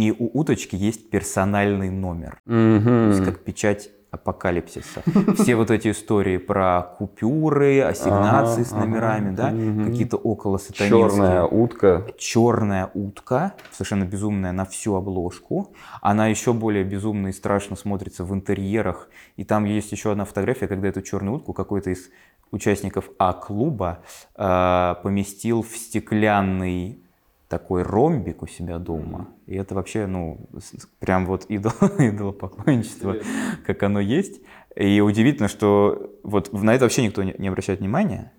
И у уточки есть персональный номер. Мгм. То есть как печать апокалипсиса. Все вот эти истории про купюры, ассигнации Ага, с номерами, ага, да, какие-то около сатанинские. Черная утка. Черная утка, совершенно безумная на всю обложку. Она еще более безумно и страшно смотрится в интерьерах. И там есть еще одна фотография, когда эту черную утку какой-то из участников А-клуба э, поместил в стеклянный такой ромбик у себя дома. И это вообще, ну, прям вот идол, идолопоклонничество, как оно есть. И удивительно, что вот на это вообще никто не, обращает внимания.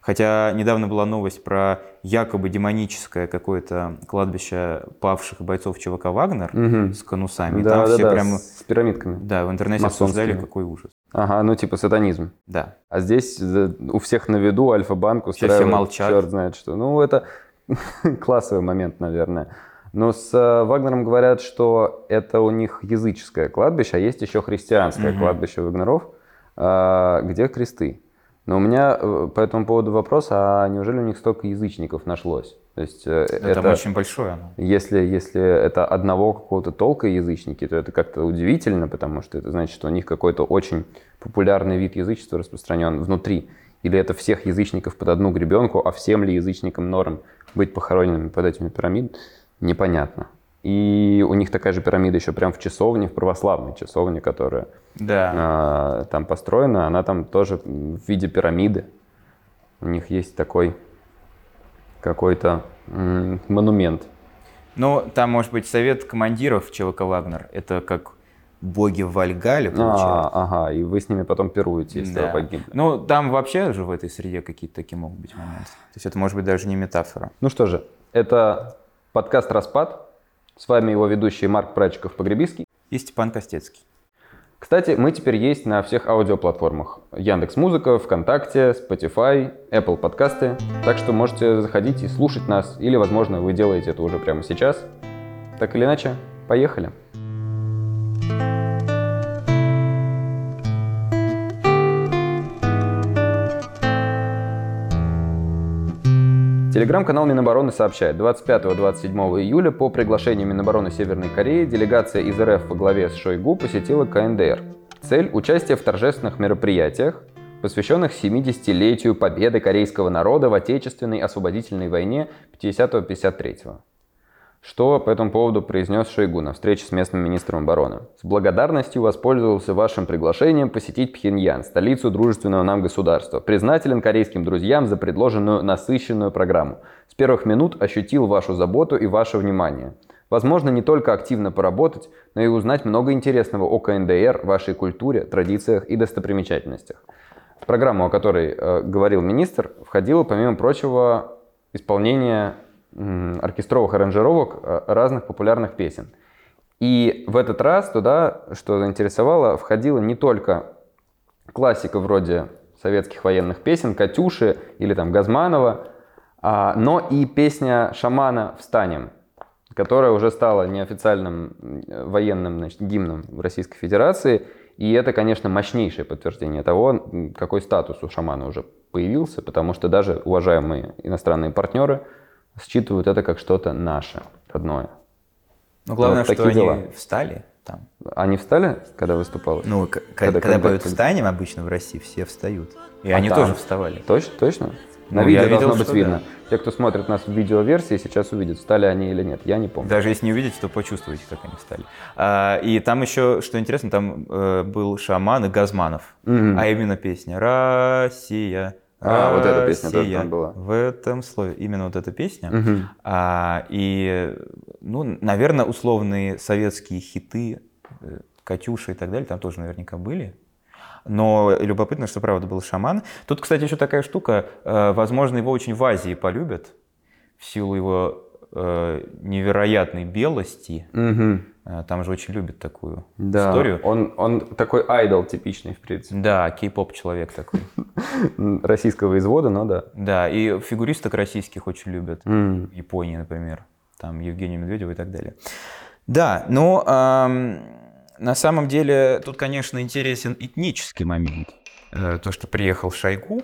Хотя недавно была новость про якобы демоническое какое-то кладбище павших бойцов ЧВК «Вагнер» Мгм. с конусами. И Да, там да, все да, прям, с пирамидками. да, в интернете обсуждали, какой ужас. Ага, ну типа сатанизм. Да. А здесь э, у всех на виду Альфа-банк все устраивает молчат. черт знает что. Ну, это классовый момент, наверное. Но с э, Вагнером говорят, что это у них языческое кладбище, а есть еще христианское Мгм. кладбище Вагнеров, а, где кресты. Но у меня э, по этому поводу вопрос, а неужели у них столько язычников нашлось? То есть э, Ну, это... Там очень большое оно. Если, если это одного какого-то толка язычники, то это как-то удивительно, потому что это значит, что у них какой-то очень популярный вид язычества распространен внутри. Или это всех язычников под одну гребенку, а всем ли язычникам норм быть похороненными под этими пирамидами, непонятно. И у них такая же пирамида еще прям в часовне, в православной часовне, которая Да. а, там построена, она там тоже в виде пирамиды. У них есть такой какой-то монумент. Ну, там может быть совет командиров ЧВК «Вагнер». Это как боги в Вальгале, А, получается. ага, и вы с ними потом пируете, если Да. вы погибли. Ну, там вообще же в этой среде какие-то такие могут быть моменты. То есть это может быть даже не метафора. Ну что же, это подкаст «Распад». С вами его ведущий Марк Прачиков-Погребиский. И Степан Костецкий. Кстати, мы теперь есть на всех аудиоплатформах. Яндекс Музыка, ВКонтакте, Spotify, Apple подкасты. Так что можете заходить и слушать нас. Или, возможно, вы делаете это уже прямо сейчас. Так или иначе, поехали. Телеграм-канал Минобороны сообщает, 25-27 июля по приглашению Минобороны Северной Кореи делегация из РФ во главе с Шойгу посетила КНДР. Цель – участие в торжественных мероприятиях, посвященных 70-летию победы корейского народа в Отечественной освободительной войне 50-53. Что по этому поводу произнес Шойгу на встрече с местным министром обороны? С благодарностью воспользовался вашим приглашением посетить Пхеньян, столицу дружественного нам государства. Признателен корейским друзьям за предложенную насыщенную программу. С первых минут ощутил вашу заботу и ваше внимание. Возможно, не только активно поработать, но и узнать много интересного о КНДР, вашей культуре, традициях и достопримечательностях. В программу, о которой э, говорил министр, входило, помимо прочего, исполнение оркестровых аранжировок э, разных популярных песен. И в этот раз туда, что заинтересовало, входила не только классика вроде советских военных песен, «Катюши» или там «Газманова», а, но и песня шамана «Встанем», которая уже стала неофициальным военным значит, гимном в Российской Федерации. И это, конечно, мощнейшее подтверждение того, какой статус у шамана уже появился, потому что даже уважаемые иностранные партнеры считывают это как что-то наше, родное. Ну, главное, Вот что они дела. встали там. Они встали, когда выступал? Ну, к- Когда- когда, когда поют «Встанем» обычно в России, все встают. И А они там? тоже вставали. Точно? Точно? На Ну, видео видел, должно быть видно. да. Те, кто смотрит нас в видеоверсии, сейчас увидят, встали они или нет. Я не помню. Даже если не увидите, то почувствуете, как они встали. А, и там еще, что интересно, там э, был шаман и Газманов. Мгм. А именно песня «Россия». А, вот эта песня тоже Россия». там была. В этом слове. Именно вот эта песня. Мгм. А, и, ну, наверное, условные советские хиты, э, «Катюша» и так далее, там тоже наверняка были. Но любопытно, что правда был шаман. Тут, кстати, еще такая штука. э, Возможно, его очень в Азии полюбят в силу его э, невероятной белости. Мгм. Э, Там же очень любят такую Да, историю. Он, он такой айдол типичный, в принципе. Да, кей-поп человек такой. Российского извода, но да. Да, и фигуристок российских очень любят. В Японии, например, там Евгению Медведеву и так далее. Да, но ам, на самом деле тут, конечно, интересен этнический момент. Э, То, что приехал Шойгу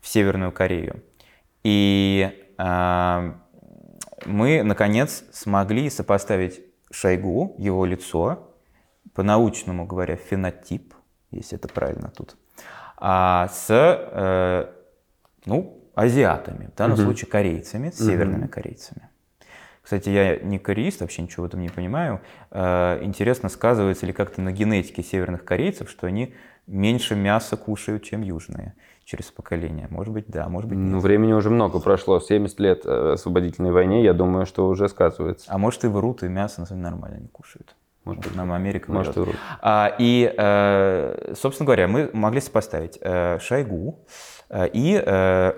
в Северную Корею, и ам, мы, наконец, смогли сопоставить Шойгу, его лицо, по-научному говоря, фенотип, если это правильно тут, а с, э, ну, азиатами, в данном Мгм. случае корейцами, с Мгм. северными корейцами. Кстати, я не кореист, вообще ничего в этом не понимаю. Э, Интересно, сказывается ли как-то на генетике северных корейцев, что они меньше мяса кушают, чем южные через поколение. Может быть, да, может быть, нет. Ну, времени уже много прошло, 70 лет э, освободительной войне, я думаю, что уже сказывается. А может, и врут, и мясо на самом деле нормально не кушают. Может быть. Нам Америка Может, врут. А, и, э, собственно говоря, мы могли сопоставить э, Шойгу э, и э,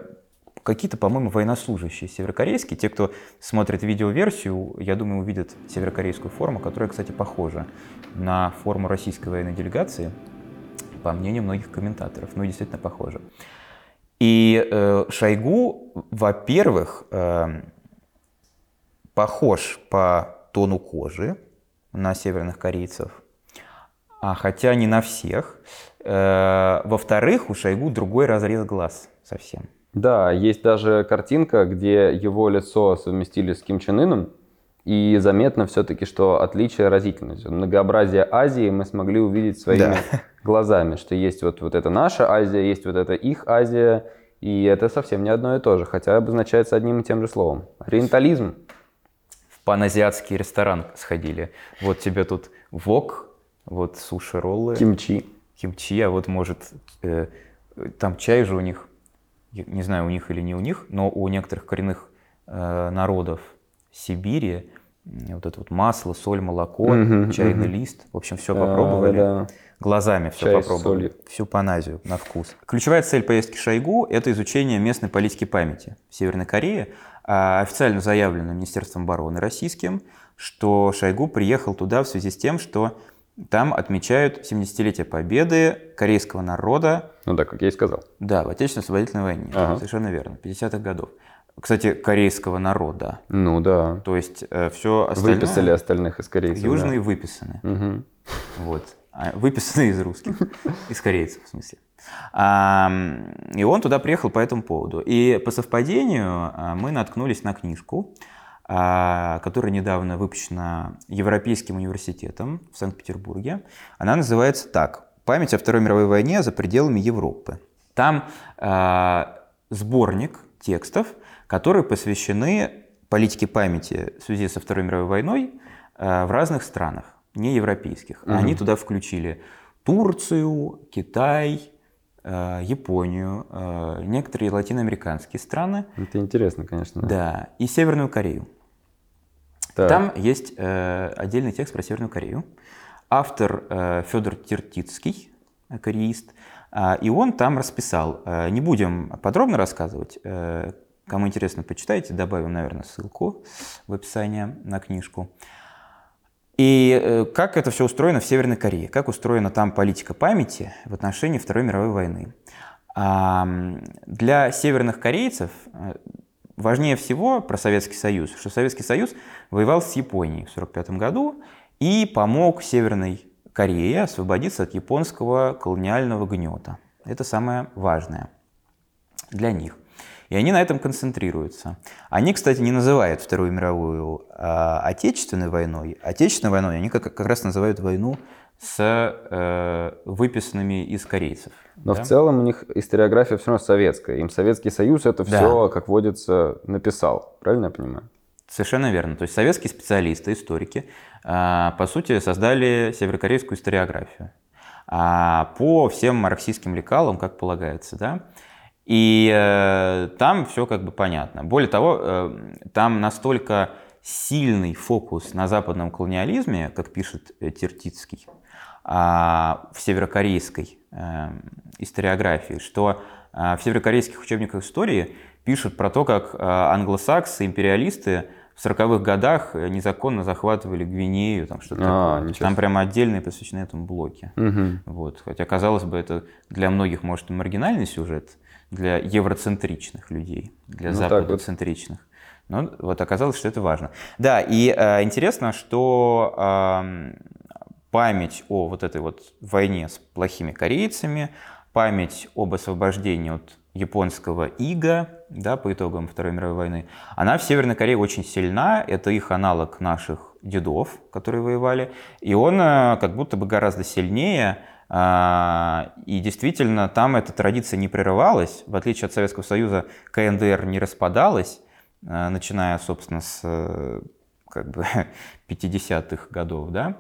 какие-то, по-моему, военнослужащие северокорейские. Те, кто смотрит видеоверсию, я думаю, увидят северокорейскую форму, которая, кстати, похожа на форму российской военной делегации, по мнению многих комментаторов. Ну, действительно похожа. И э, Шойгу, во-первых, э, похож по тону кожи на северных корейцев, а хотя не на всех. Э, Во-вторых, у Шойгу другой разрез глаз совсем. Да, есть даже картинка, где его лицо совместили с Ким Чен Ыном, и заметно все-таки, что отличие разительное. Многообразие Азии мы смогли увидеть своими Да. глазами, что есть вот, вот это наша Азия, есть вот это их Азия, и это совсем не одно и то же, хотя обозначается одним и тем же словом. Ориентализм. В паназиатский ресторан сходили. Вот тебе тут вок, вот суши-роллы, Кимчи. кимчи, а вот может э, там чай же у них, не знаю, у них или не у них, но у некоторых коренных э, народов Сибири вот это вот масло, соль, молоко, Мгм, чайный мгм. лист, в общем, все Да, попробовали. да. Глазами все Чай попробовали. солью. Всю паназию на вкус. Ключевая цель поездки Шойгу – это изучение местной политики памяти в Северной Корее. А, Официально заявлено Министерством обороны российским, что Шойгу приехал туда в связи с тем, что там отмечают 70-летие победы корейского народа Ну да, как я и сказал. да, в Отечественной освободительной войне. Ага. Совершенно верно, 50-х годов. Кстати, корейского народа. Ну да. То есть все остальное... Выписали остальных из корейцев. да. Южные выписаны. Мгм. Вот. А, Выписаны из русских, из корейцев, в смысле. А, И он туда приехал по этому поводу. И по совпадению а, мы наткнулись на книжку, которая недавно выпущена Европейским университетом в Санкт-Петербурге. Она называется так «Память о Второй мировой войне за пределами Европы». Там а, сборник текстов, которые посвящены политике памяти в связи со Второй мировой войной а, в разных странах, не европейских. Мгм. Они туда включили Турцию, Китай, Японию, некоторые латиноамериканские страны, Это интересно, конечно. да, и Северную Корею. Так. Там есть э, отдельный текст про Северную Корею. Автор э, Федор Тертицкий, э, кореист, а, и он там расписал. Э, не будем подробно рассказывать. э, кому интересно, почитайте. Добавим, наверное, ссылку в описании на книжку. И э, как это все устроено в Северной Корее? Как устроена там политика памяти в отношении Второй мировой войны? Для северных корейцев э, важнее всего про Советский Союз, что Советский Союз воевал с Японией в 1945 году и помог Северной Корее освободиться от японского колониального гнета. Это самое важное для них. И они на этом концентрируются. Они, кстати, не называют Вторую мировую а, Отечественной войной. Отечественной войной они как, как раз называют войну с э, выписанными из корейцев. Но да? в целом у них историография все равно советская. Им Советский Союз это Да. все, как водится, написал. Правильно я понимаю? Совершенно верно. То есть советские специалисты, историки, а, по сути, создали северокорейскую историографию а, по всем марксистским лекалам, как полагается, да. И э, там все как бы понятно. Более того, э, там настолько сильный фокус на западном колониализме, как пишет э, Тертицкий, в северокорейской э, историографии, что а, в северокорейских учебниках истории пишут про то, как а, англосаксы, империалисты в 40-х годах э, незаконно захватывали Гвинею, там что-то А, такое. Там прямо отдельные посвящены этому блоки. Мгм. Вот. Хотя, казалось бы, это для многих, может, и маргинальный сюжет, для евроцентричных людей, для Ну, так вот. западоцентричных. Но вот оказалось, что это важно. Да, и э, интересно, что ам, память о вот этой вот войне с плохими корейцами, память об освобождении от японского ига, да, по итогам Второй мировой войны, она в Северной Корее очень сильна. Это их аналог наших дедов, которые воевали, и он э, как будто бы гораздо сильнее, а, и действительно там эта традиция не прерывалась, в отличие от Советского Союза КНДР не распадалась, э, начиная, собственно, с э, как бы 50-х годов, да,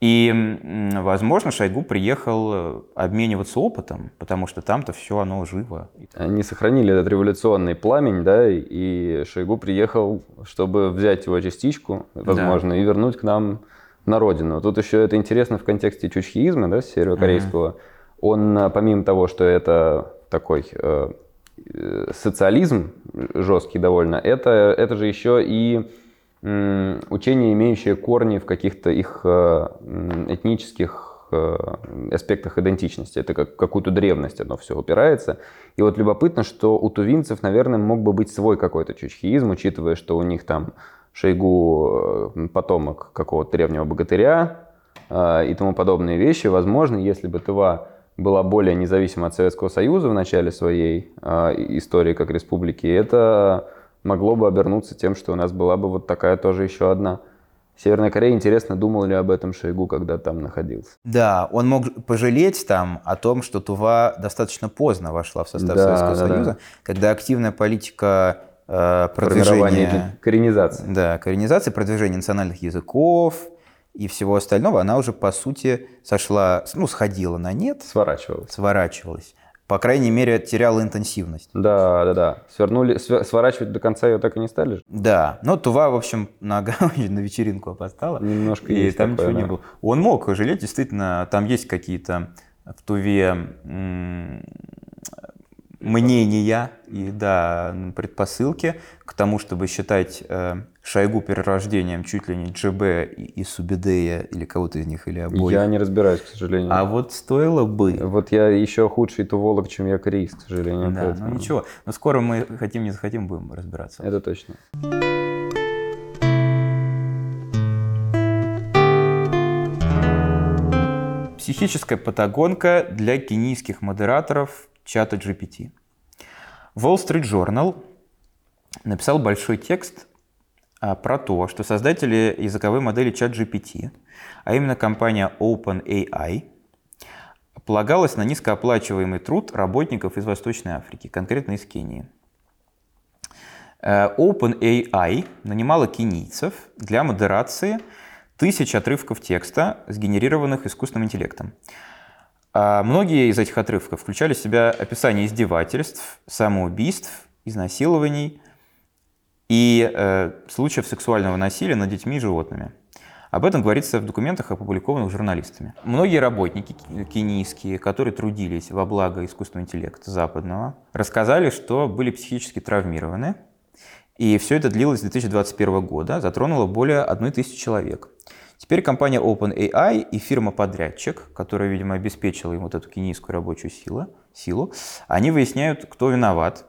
и, возможно, Шойгу приехал э, обмениваться опытом, потому что там-то все оно живо. Они сохранили этот революционный пламень, да, и Шойгу приехал, чтобы взять его частичку, возможно, да. и вернуть к нам на родину. Тут еще это интересно в контексте чучхиизма, да, северокорейского. Mm-hmm. Он, э, помимо того, что это такой э, э, социализм жесткий довольно, это, это же еще и учение, имеющее корни в каких-то их э, этнических э, аспектах идентичности. Это как какую-то древность оно все упирается. И вот любопытно, что у тувинцев, наверное, мог бы быть свой какой-то чучхиизм, учитывая, что у них там Шойгу э, потомок какого-то древнего богатыря и тому подобные вещи. Возможно, если бы Тыва была более независима от Советского Союза в начале своей истории как республики, это могло бы обернуться тем, что у нас была бы вот такая тоже еще одна. Северная Корея, интересно, думал ли об этом Шойгу, когда там находился? Да, он мог пожалеть там о том, что Тува достаточно поздно вошла в состав да, Советского да, Союза, да. когда активная политика э, продвижения... коренизации. Да, коренизации, продвижения национальных языков и всего остального, она уже, по сути, сошла, ну, сходила на нет. Сворачивалась. Сворачивалась по крайней мере, теряла интенсивность. Да, да, да. Свернули, сворачивать до конца ее так и не стали Да. Но Тува, в общем, на, на вечеринку опоздала. Немножко И там такое, ничего да. не было. Он мог жалеть, действительно, там есть какие-то в Туве мнения и да, предпосылки к тому, чтобы считать э, Шойгу перерождением чуть ли не ДЖБ и, и Субидея или кого-то из них, или обоих. Я не разбираюсь, к сожалению. А вот стоило бы. Вот я еще худший туволок, чем я корейец, к сожалению. Да, поэтому. ну ничего. Но скоро мы, хотим не захотим, будем разбираться. Это точно. Психическая патагонка для кенийских модераторов чата GPT. Wall Street Journal написал большой текст а, про то, что создатели языковой модели ChatGPT, а именно компания OpenAI, полагалась на низкооплачиваемый труд работников из Восточной Африки, конкретно из Кении. Э, OpenAI нанимала кенийцев для модерации тысяч отрывков текста, сгенерированных искусственным интеллектом. А многие из этих отрывков включали в себя описание издевательств, самоубийств, изнасилований и э, случаев сексуального насилия над детьми и животными. Об этом говорится в документах, опубликованных журналистами. Многие работники кенийские, которые трудились во благо искусственного интеллекта западного, рассказали, что были психически травмированы. И все это длилось с 2021 года, затронуло более 1000 человек. Теперь компания OpenAI и фирма-подрядчик, которая, видимо, обеспечила им вот эту кенийскую рабочую силу, силу, они выясняют, кто виноват.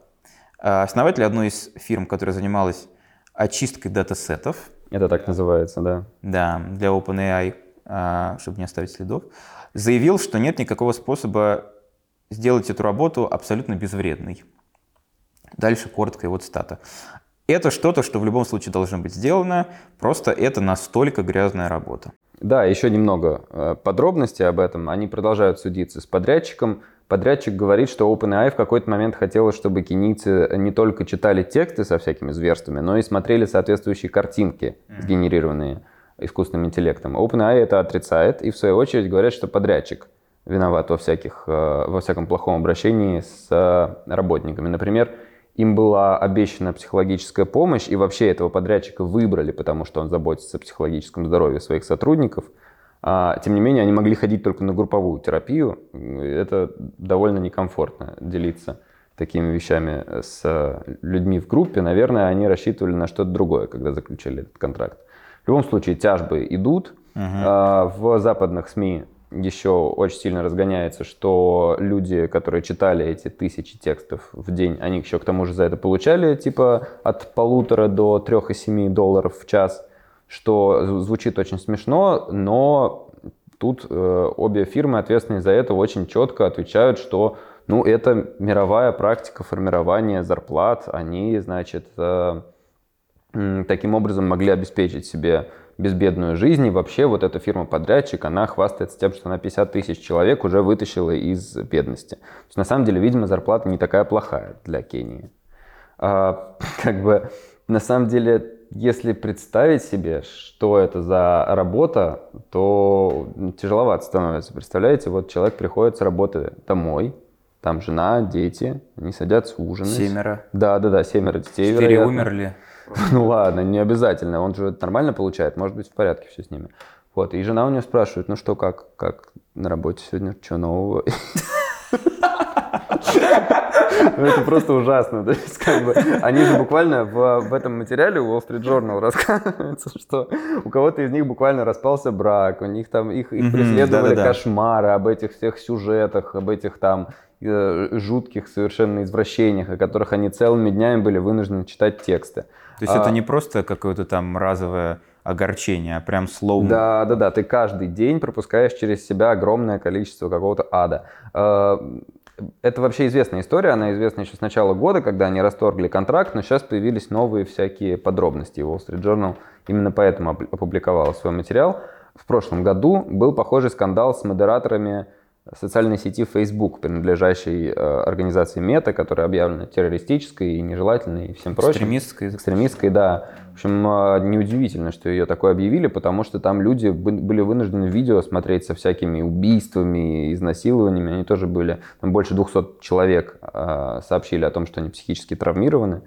А, основатель одной из фирм, которая занималась очисткой датасетов. Это так называется, да. Да, для OpenAI, а, чтобы не оставить следов, заявил, что нет никакого способа сделать эту работу абсолютно безвредной. Дальше коротко его цитата. Это что-то, что в любом случае должно быть сделано, просто это настолько грязная работа. Да, еще немного э, подробностей об этом. Они продолжают судиться с подрядчиком. Подрядчик говорит, что OpenAI в какой-то момент хотела, чтобы кенийцы не только читали тексты со всякими зверствами, но и смотрели соответствующие картинки, сгенерированные искусственным интеллектом. OpenAI это отрицает, и в свою очередь говорят, что подрядчик виноват во, всяких, э, во всяком плохом обращении с э, работниками. Например, им была обещана психологическая помощь, и вообще этого подрядчика выбрали, потому что он заботится о психологическом здоровье своих сотрудников. А, тем не менее, они могли ходить только на групповую терапию. Это довольно некомфортно делиться такими вещами с людьми в группе. Наверное, они рассчитывали на что-то другое, когда заключили этот контракт. В любом случае, тяжбы идут. Uh-huh. В западных СМИ еще очень сильно разгоняется, что люди, которые читали эти тысячи текстов в день, они еще к тому же за это получали типа от полутора до трех и семи долларов в час, что звучит очень смешно, но тут э, обе фирмы, ответственные за это, очень четко отвечают, что ну, это мировая практика формирования зарплат, они, значит, э, таким образом могли обеспечить себе безбедную жизнь. И вообще вот эта фирма-подрядчик, она хвастается тем, что она 50 тысяч человек уже вытащила из бедности. То есть, на самом деле, видимо, зарплата не такая плохая для Кении. А, как бы, на самом деле, если представить себе, что это за работа, то тяжеловато становится. Представляете, вот человек приходит с работы домой, там жена, дети, они садятся ужинать. Семеро. Да, да, да, семеро детей. Четыре вероятно. умерли. Ну ладно, не обязательно. Он же нормально получает, может быть в порядке все с ними. Вот, и жена у него спрашивает, ну что, как, как на работе сегодня, что нового? Ну, это просто ужасно. То есть, как бы, они же буквально в, в этом материале у Wall Street Journal рассказывается, что у кого-то из них буквально распался брак, у них там их, их преследовали кошмары об этих всех сюжетах, об этих там э, жутких совершенно извращениях, о которых они целыми днями были вынуждены читать тексты. То есть а, это не просто какое-то там разовое огорчение, а прям слово. Да, да, да. Ты каждый день пропускаешь через себя огромное количество какого-то ада. Это вообще известная история, она известна еще с начала года, когда они расторгли контракт, но сейчас появились новые всякие подробности. Wall Street Journal именно поэтому опубликовал свой материал. В прошлом году был похожий скандал с модераторами социальной сети Facebook, принадлежащей э, организации Мета, которая объявлена террористической и нежелательной и всем прочим. Экстремистской. Экстремистской, да. В общем, э, неудивительно, что ее такое объявили, потому что там люди были вынуждены видео смотреть со всякими убийствами, изнасилованиями. Они тоже были, там больше 200 человек э, сообщили о том, что они психически травмированы.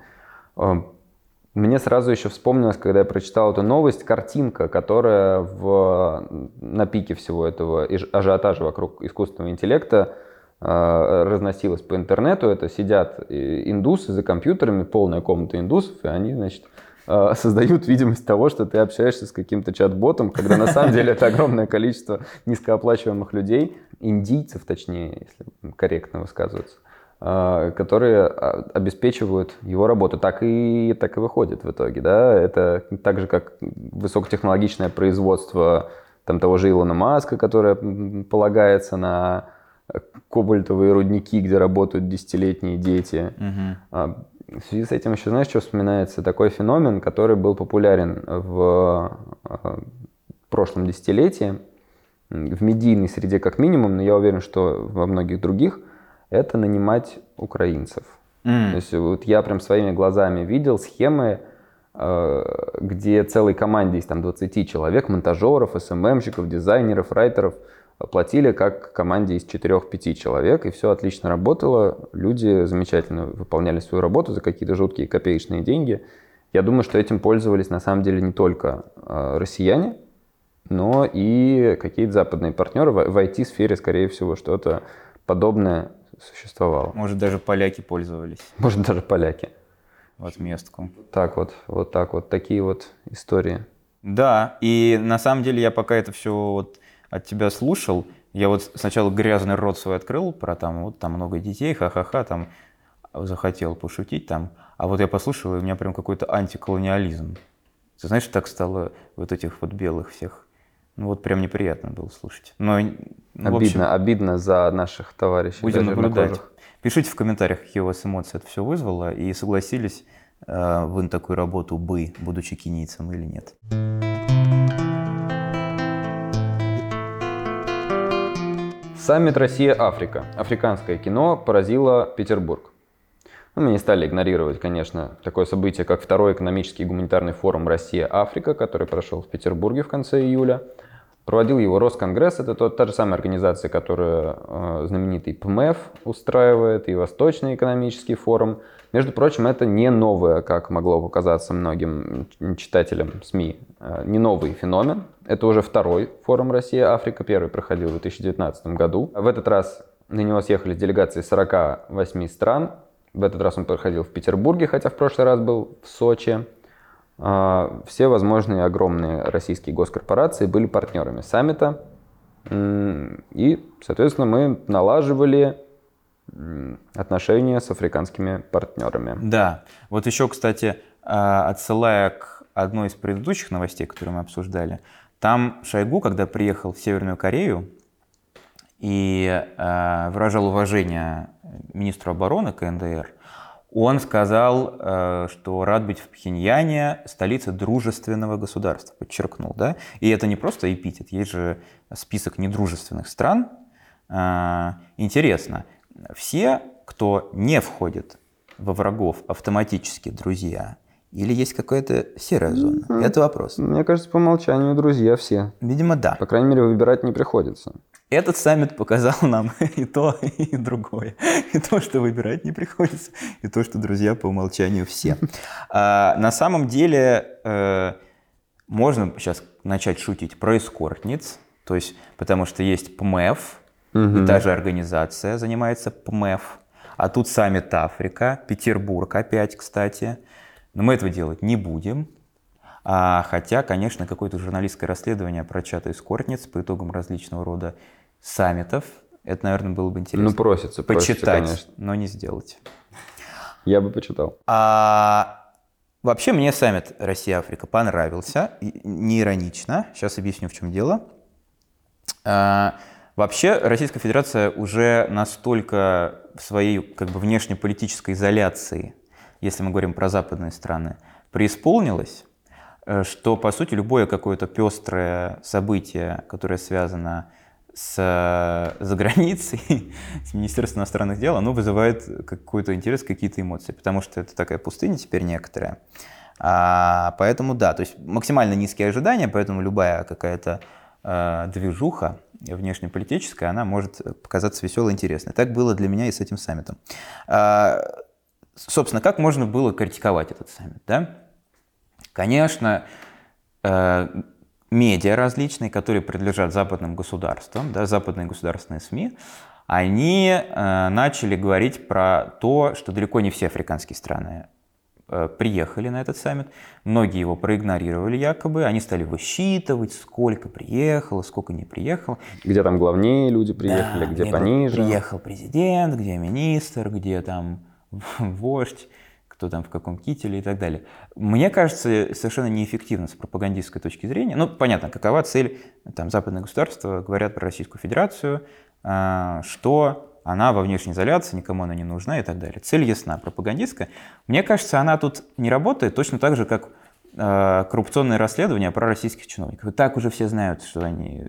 Мне сразу еще вспомнилось, когда я прочитал эту новость, картинка, которая в, на пике всего этого ажиотажа вокруг искусственного интеллекта э, разносилась по интернету. Это сидят индусы за компьютерами, полная комната индусов, и они, значит, э, создают видимость того, что ты общаешься с каким-то чат-ботом, когда на самом деле это огромное количество низкооплачиваемых людей, индийцев, точнее, если корректно высказываться, которые а, обеспечивают его работу. Так и, так и выходит в итоге. Да? Это так же, как высокотехнологичное производство там, того же Илона Маска, которое полагается на кобальтовые рудники, где работают десятилетние дети. Угу. В связи с этим еще, знаешь, что вспоминается? Такой феномен, который был популярен в прошлом десятилетии, в медийной среде как минимум, но я уверен, что во многих других – это нанимать украинцев. Mm. То есть вот я прям своими глазами видел схемы, э, где целой команде из там 20 человек, монтажеров, СММщиков, дизайнеров, райтеров, платили как команде из 4-5 человек, и все отлично работало. Люди замечательно выполняли свою работу за какие-то жуткие копеечные деньги. Я думаю, что этим пользовались на самом деле не только э, россияне, но и какие-то западные партнеры. В IT-сфере, скорее всего, что-то подобное существовало. Может, даже поляки пользовались. Может, даже поляки. В отместку. Так вот, вот так вот, такие вот истории. Да, и на самом деле я пока это все вот от тебя слушал, я вот сначала грязный рот свой открыл про там, вот там много детей, ха-ха-ха, там захотел пошутить там, а вот я послушал, и у меня прям какой-то антиколониализм. Ты знаешь, так стало вот этих вот белых всех ну вот прям неприятно было слушать. Но, ну, обидно, общем, обидно за наших товарищей. Будем наблюдать. Пишите в комментариях, какие у вас эмоции это все вызвало, и согласились э, вы на такую работу бы, будучи кенийцем или нет. Саммит Россия-Африка. Африканское кино поразило Петербург. Ну, мы не стали игнорировать, конечно, такое событие, как второй экономический и гуманитарный форум «Россия-Африка», который прошел в Петербурге в конце июля. Проводил его Росконгресс, это тот, та же самая организация, которая э, знаменитый ПМФ устраивает, и Восточный экономический форум. Между прочим, это не новое, как могло показаться многим читателям СМИ, э, не новый феномен. Это уже второй форум Россия-Африка, первый проходил в 2019 году. В этот раз на него съехались делегации 48 стран. В этот раз он проходил в Петербурге, хотя в прошлый раз был в Сочи. А, все возможные огромные российские госкорпорации были партнерами саммита. И, соответственно, мы налаживали отношения с африканскими партнерами. Да. Вот еще, кстати, а, отсылая к одной из предыдущих новостей, которые мы обсуждали, там Шойгу, когда приехал в Северную Корею и а, выражал уважение министру обороны КНДР, Он сказал, э, что рад быть в Пхеньяне, столице дружественного государства, подчеркнул, да? И это не просто эпитет, есть же список недружественных стран. Э, интересно, все, кто не входит во врагов, автоматически друзья, или есть какая-то серая зона? Мгм. Это вопрос. Мне кажется, по умолчанию друзья все. Видимо, да. По крайней мере, выбирать не приходится. Этот саммит показал нам и то, и другое. И то, что выбирать не приходится, и то, что друзья по умолчанию все. А, на самом деле, э, можно сейчас начать шутить про эскортниц, то есть, потому что есть ПМЭФ, и та же организация занимается ПМЭФ, а тут саммит Африка, Петербург опять, кстати. Но мы этого делать не будем. А, хотя, конечно, какое-то журналистское расследование про чаты эскортниц по итогам различного рода саммитов, это, наверное, было бы интересно. Ну, просится, просится, Почитать, конечно. но не сделать. Я бы почитал. А, вообще мне саммит Россия-Африка понравился, не иронично. Сейчас объясню, в чем дело. А, вообще Российская Федерация уже настолько в своей как бы внешнеполитической изоляции, если мы говорим про западные страны, преисполнилась, э, что, по сути, любое какое-то пестрое событие, которое связано с э, заграницей, с Министерством иностранных дел, оно вызывает какой-то интерес, какие-то эмоции, потому что это такая пустыня теперь некоторая. А, поэтому да, то есть максимально низкие ожидания, поэтому любая какая-то э, движуха внешнеполитическая, она может показаться веселой и интересной. Так было для меня и с этим саммитом. А, собственно, как можно было критиковать этот саммит, да? Конечно, э, медиа различные, которые принадлежат западным государствам, да, западные государственные СМИ, они э, начали говорить про то, что далеко не все африканские страны э, приехали на этот саммит. Многие его проигнорировали якобы. Они стали высчитывать, сколько приехало, сколько не приехало. Где там главнее люди приехали, Да, где пониже. Приехал президент, где министр, где там вождь, кто там в каком кителе и так далее. Мне кажется, совершенно неэффективно с пропагандистской точки зрения. Ну, понятно, какова цель там, западных государств, говорят про Российскую Федерацию, а, что она во внешней изоляции, никому она не нужна и так далее. Цель ясна, пропагандистская. Мне кажется, она тут не работает точно так же, как э, коррупционные расследования про российских чиновников. И так уже все знают, что они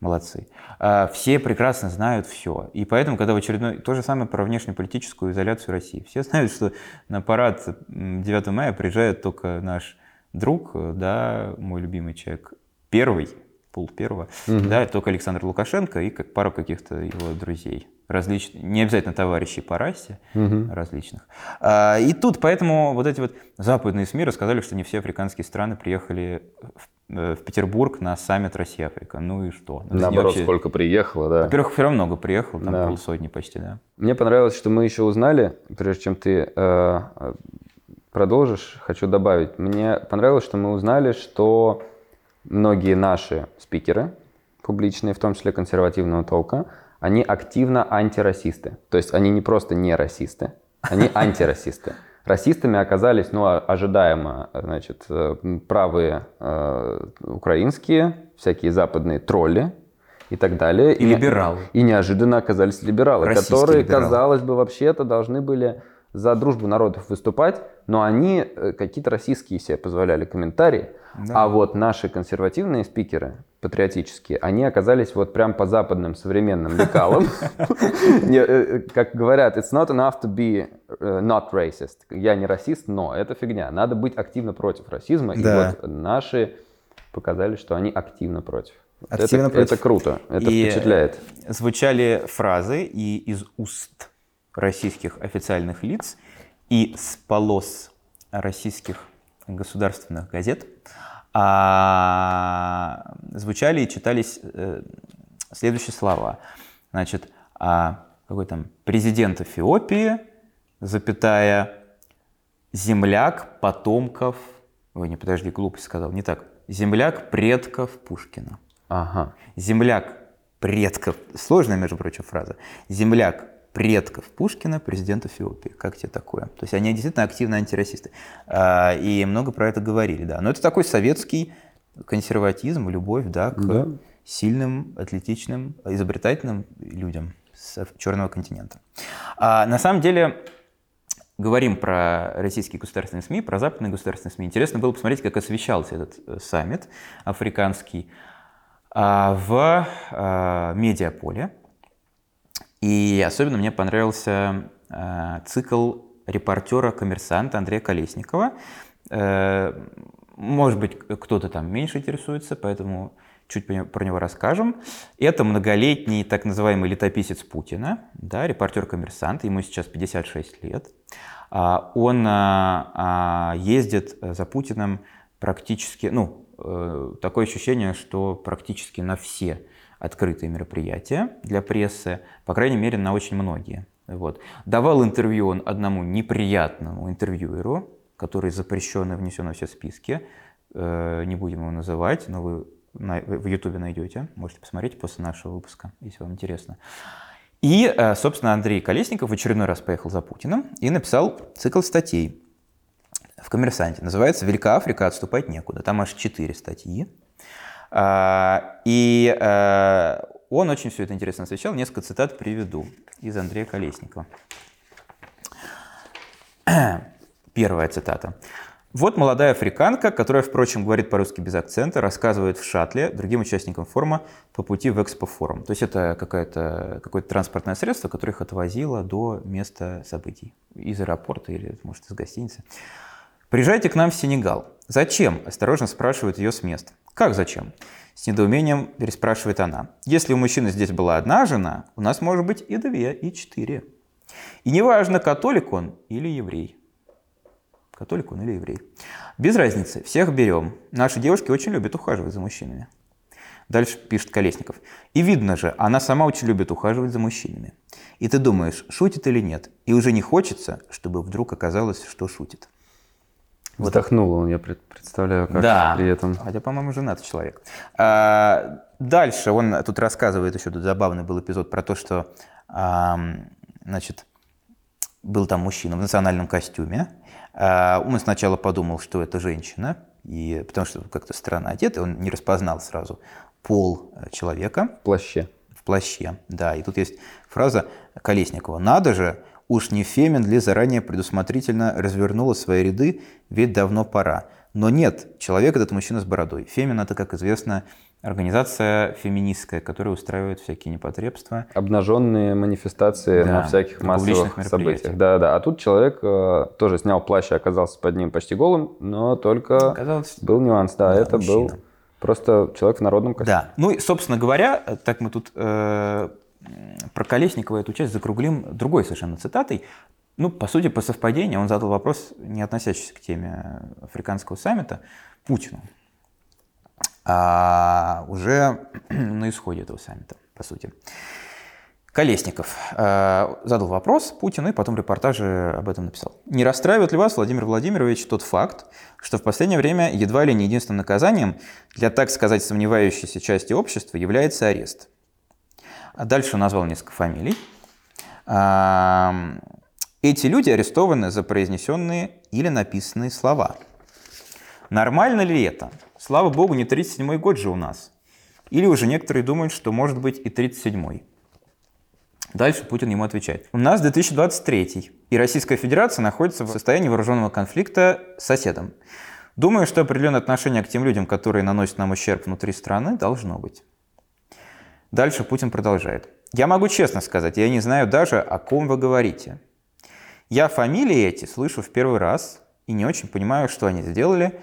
молодцы. А, Все прекрасно знают все. И поэтому, когда в очередной... То же самое про внешнеполитическую изоляцию России. Все знают, что на парад м, 9 мая приезжает только наш друг, э, да, мой любимый человек, первый, пул первого, да, только Александр Лукашенко и как пару каких-то его друзей. Различных, не обязательно товарищей по расе, различных. А, И тут поэтому вот эти вот западные СМИ рассказали, что не все африканские страны приехали в, в Петербург на саммит Россия-Африка. Ну и что? Это Наоборот, вообще- сколько приехало, да. Во-первых, все равно много приехало, там Да. полсотни почти, да. Мне понравилось, что мы еще узнали, прежде чем ты э, э, продолжишь, хочу добавить. Мне понравилось, что мы узнали, что многие наши спикеры, публичные, в том числе консервативного толка, они активно антирасисты. То есть они не просто не расисты, они антирасисты. Расистами оказались, ну, а- ожидаемо, значит, э, правые э, украинские, всякие западные тролли и так далее. И либералы. И неожиданно оказались либералы, Российские которые, либералы. казалось бы, вообще-то должны были за дружбу народов выступать, но они э, какие-то российские себе позволяли комментарии. А вот наши консервативные спикеры, патриотические, они оказались вот прям по западным современным лекалам. Э, э, Как говорят, it's not enough to be э, not racist. Я не расист, но это фигня. Надо быть активно против расизма. И вот наши показали, что они активно против. Активно это, против. это круто, это И впечатляет. Звучали фразы и из уст российских официальных лиц, и с полос российских государственных газет а, звучали и читались э, следующие слова. Значит, а, какой там президент Эфиопии, запятая, земляк потомков, ой, не подожди, глупость сказал, не так, земляк предков Пушкина. Ага. Земляк предков, сложная, между прочим, фраза, земляк предков Пушкина, президент Эфиопии. Как тебе такое? То есть они действительно активно антирасисты. А, И много про это говорили, да. Но это такой советский консерватизм, любовь, да, к Да. сильным, атлетичным, изобретательным людям с черного континента. А, на самом деле, говорим про российские государственные СМИ, про западные государственные СМИ, интересно было посмотреть, как освещался этот э, саммит африканский а, в а, медиаполе. И особенно мне понравился а, цикл репортера-коммерсанта Андрея Колесникова. Э, может быть, кто-то там меньше интересуется, поэтому чуть про него расскажем. Это многолетний так называемый летописец Путина, да, репортер-коммерсант, ему сейчас 56 лет. А, он а, а, ездит за Путиным практически, ну, э, такое ощущение, что практически на все открытые мероприятия для прессы, по крайней мере, на очень многие. Вот. Давал интервью он одному неприятному интервьюеру, который запрещен и внесен во все списки. Э, не будем его называть, но вы в Ютубе найдете. Можете посмотреть после нашего выпуска, если вам интересно. И, э, собственно, Андрей Колесников в очередной раз поехал за Путиным и написал цикл статей в «Коммерсанте». Называется «Велика Африка. Отступать некуда». Там аж четыре статьи. А, и э, он очень все это интересно освещал. Несколько цитат приведу из Андрея Колесникова. Первая цитата. Вот молодая африканка, которая, впрочем, говорит по-русски без акцента, рассказывает в шаттле другим участникам форума по пути в экспофорум. То есть это какое-то какое транспортное средство, которое их отвозило до места событий. Из аэропорта или, может, из гостиницы. «Приезжайте к нам в Сенегал». «Зачем?» – осторожно спрашивает ее с места. «Как зачем?» С недоумением переспрашивает она. «Если у мужчины здесь была одна жена, у нас может быть и две, и четыре. И неважно, католик он или еврей». Католик он или еврей. Без разницы, всех берем. Наши девушки очень любят ухаживать за мужчинами. Дальше пишет Колесников. И видно же, она сама очень любит ухаживать за мужчинами. И ты думаешь, шутит или нет. И уже не хочется, чтобы вдруг оказалось, что шутит. Вздохнул он, я представляю, как да. при этом. Хотя, по-моему, женатый человек. А, дальше он тут рассказывает, еще тут забавный был эпизод про то, что а, значит, был там мужчина в национальном костюме, а, он сначала подумал, что это женщина, и, потому что как-то странно одет, и он не распознал сразу пол э, человека. В плаще. В плаще, да. И тут есть фраза Колесникова. «Надо же, уж не Фемин ли заранее предусмотрительно развернула свои ряды, ведь давно пора». Но нет, человек этот мужчина с бородой. Фемин это, как известно, организация феминистская, которая устраивает всякие непотребства. Обнаженные манифестации да, на всяких массовых событиях. Да, да. А тут человек э, тоже снял плащ и оказался под ним почти голым, но только Оказалось, был нюанс. Да, да это мужчина. был просто человек в народном костюме. Да. Ну и, собственно говоря, так мы тут э, про Колесникова эту часть закруглим другой совершенно цитатой. Ну, по сути, по совпадению он задал вопрос, не относящийся к теме африканского саммита, Путину а уже на исходе этого саммита, по сути. Колесников э, задал вопрос Путину и потом репортаже об этом написал. Не расстраивает ли вас, Владимир Владимирович, тот факт, что в последнее время едва ли не единственным наказанием для, так сказать, сомневающейся части общества является арест? А дальше назвал несколько фамилий. Эти люди арестованы за произнесенные или написанные слова. Нормально ли это? Слава богу, не 37-й год же у нас. Или уже некоторые думают, что может быть и 37-й. Дальше Путин ему отвечает. У нас 2023, и Российская Федерация находится в состоянии вооруженного конфликта с соседом. Думаю, что определенное отношение к тем людям, которые наносят нам ущерб внутри страны, должно быть. Дальше Путин продолжает. Я могу честно сказать, я не знаю даже, о ком вы говорите. Я фамилии эти слышу в первый раз и не очень понимаю, что они сделали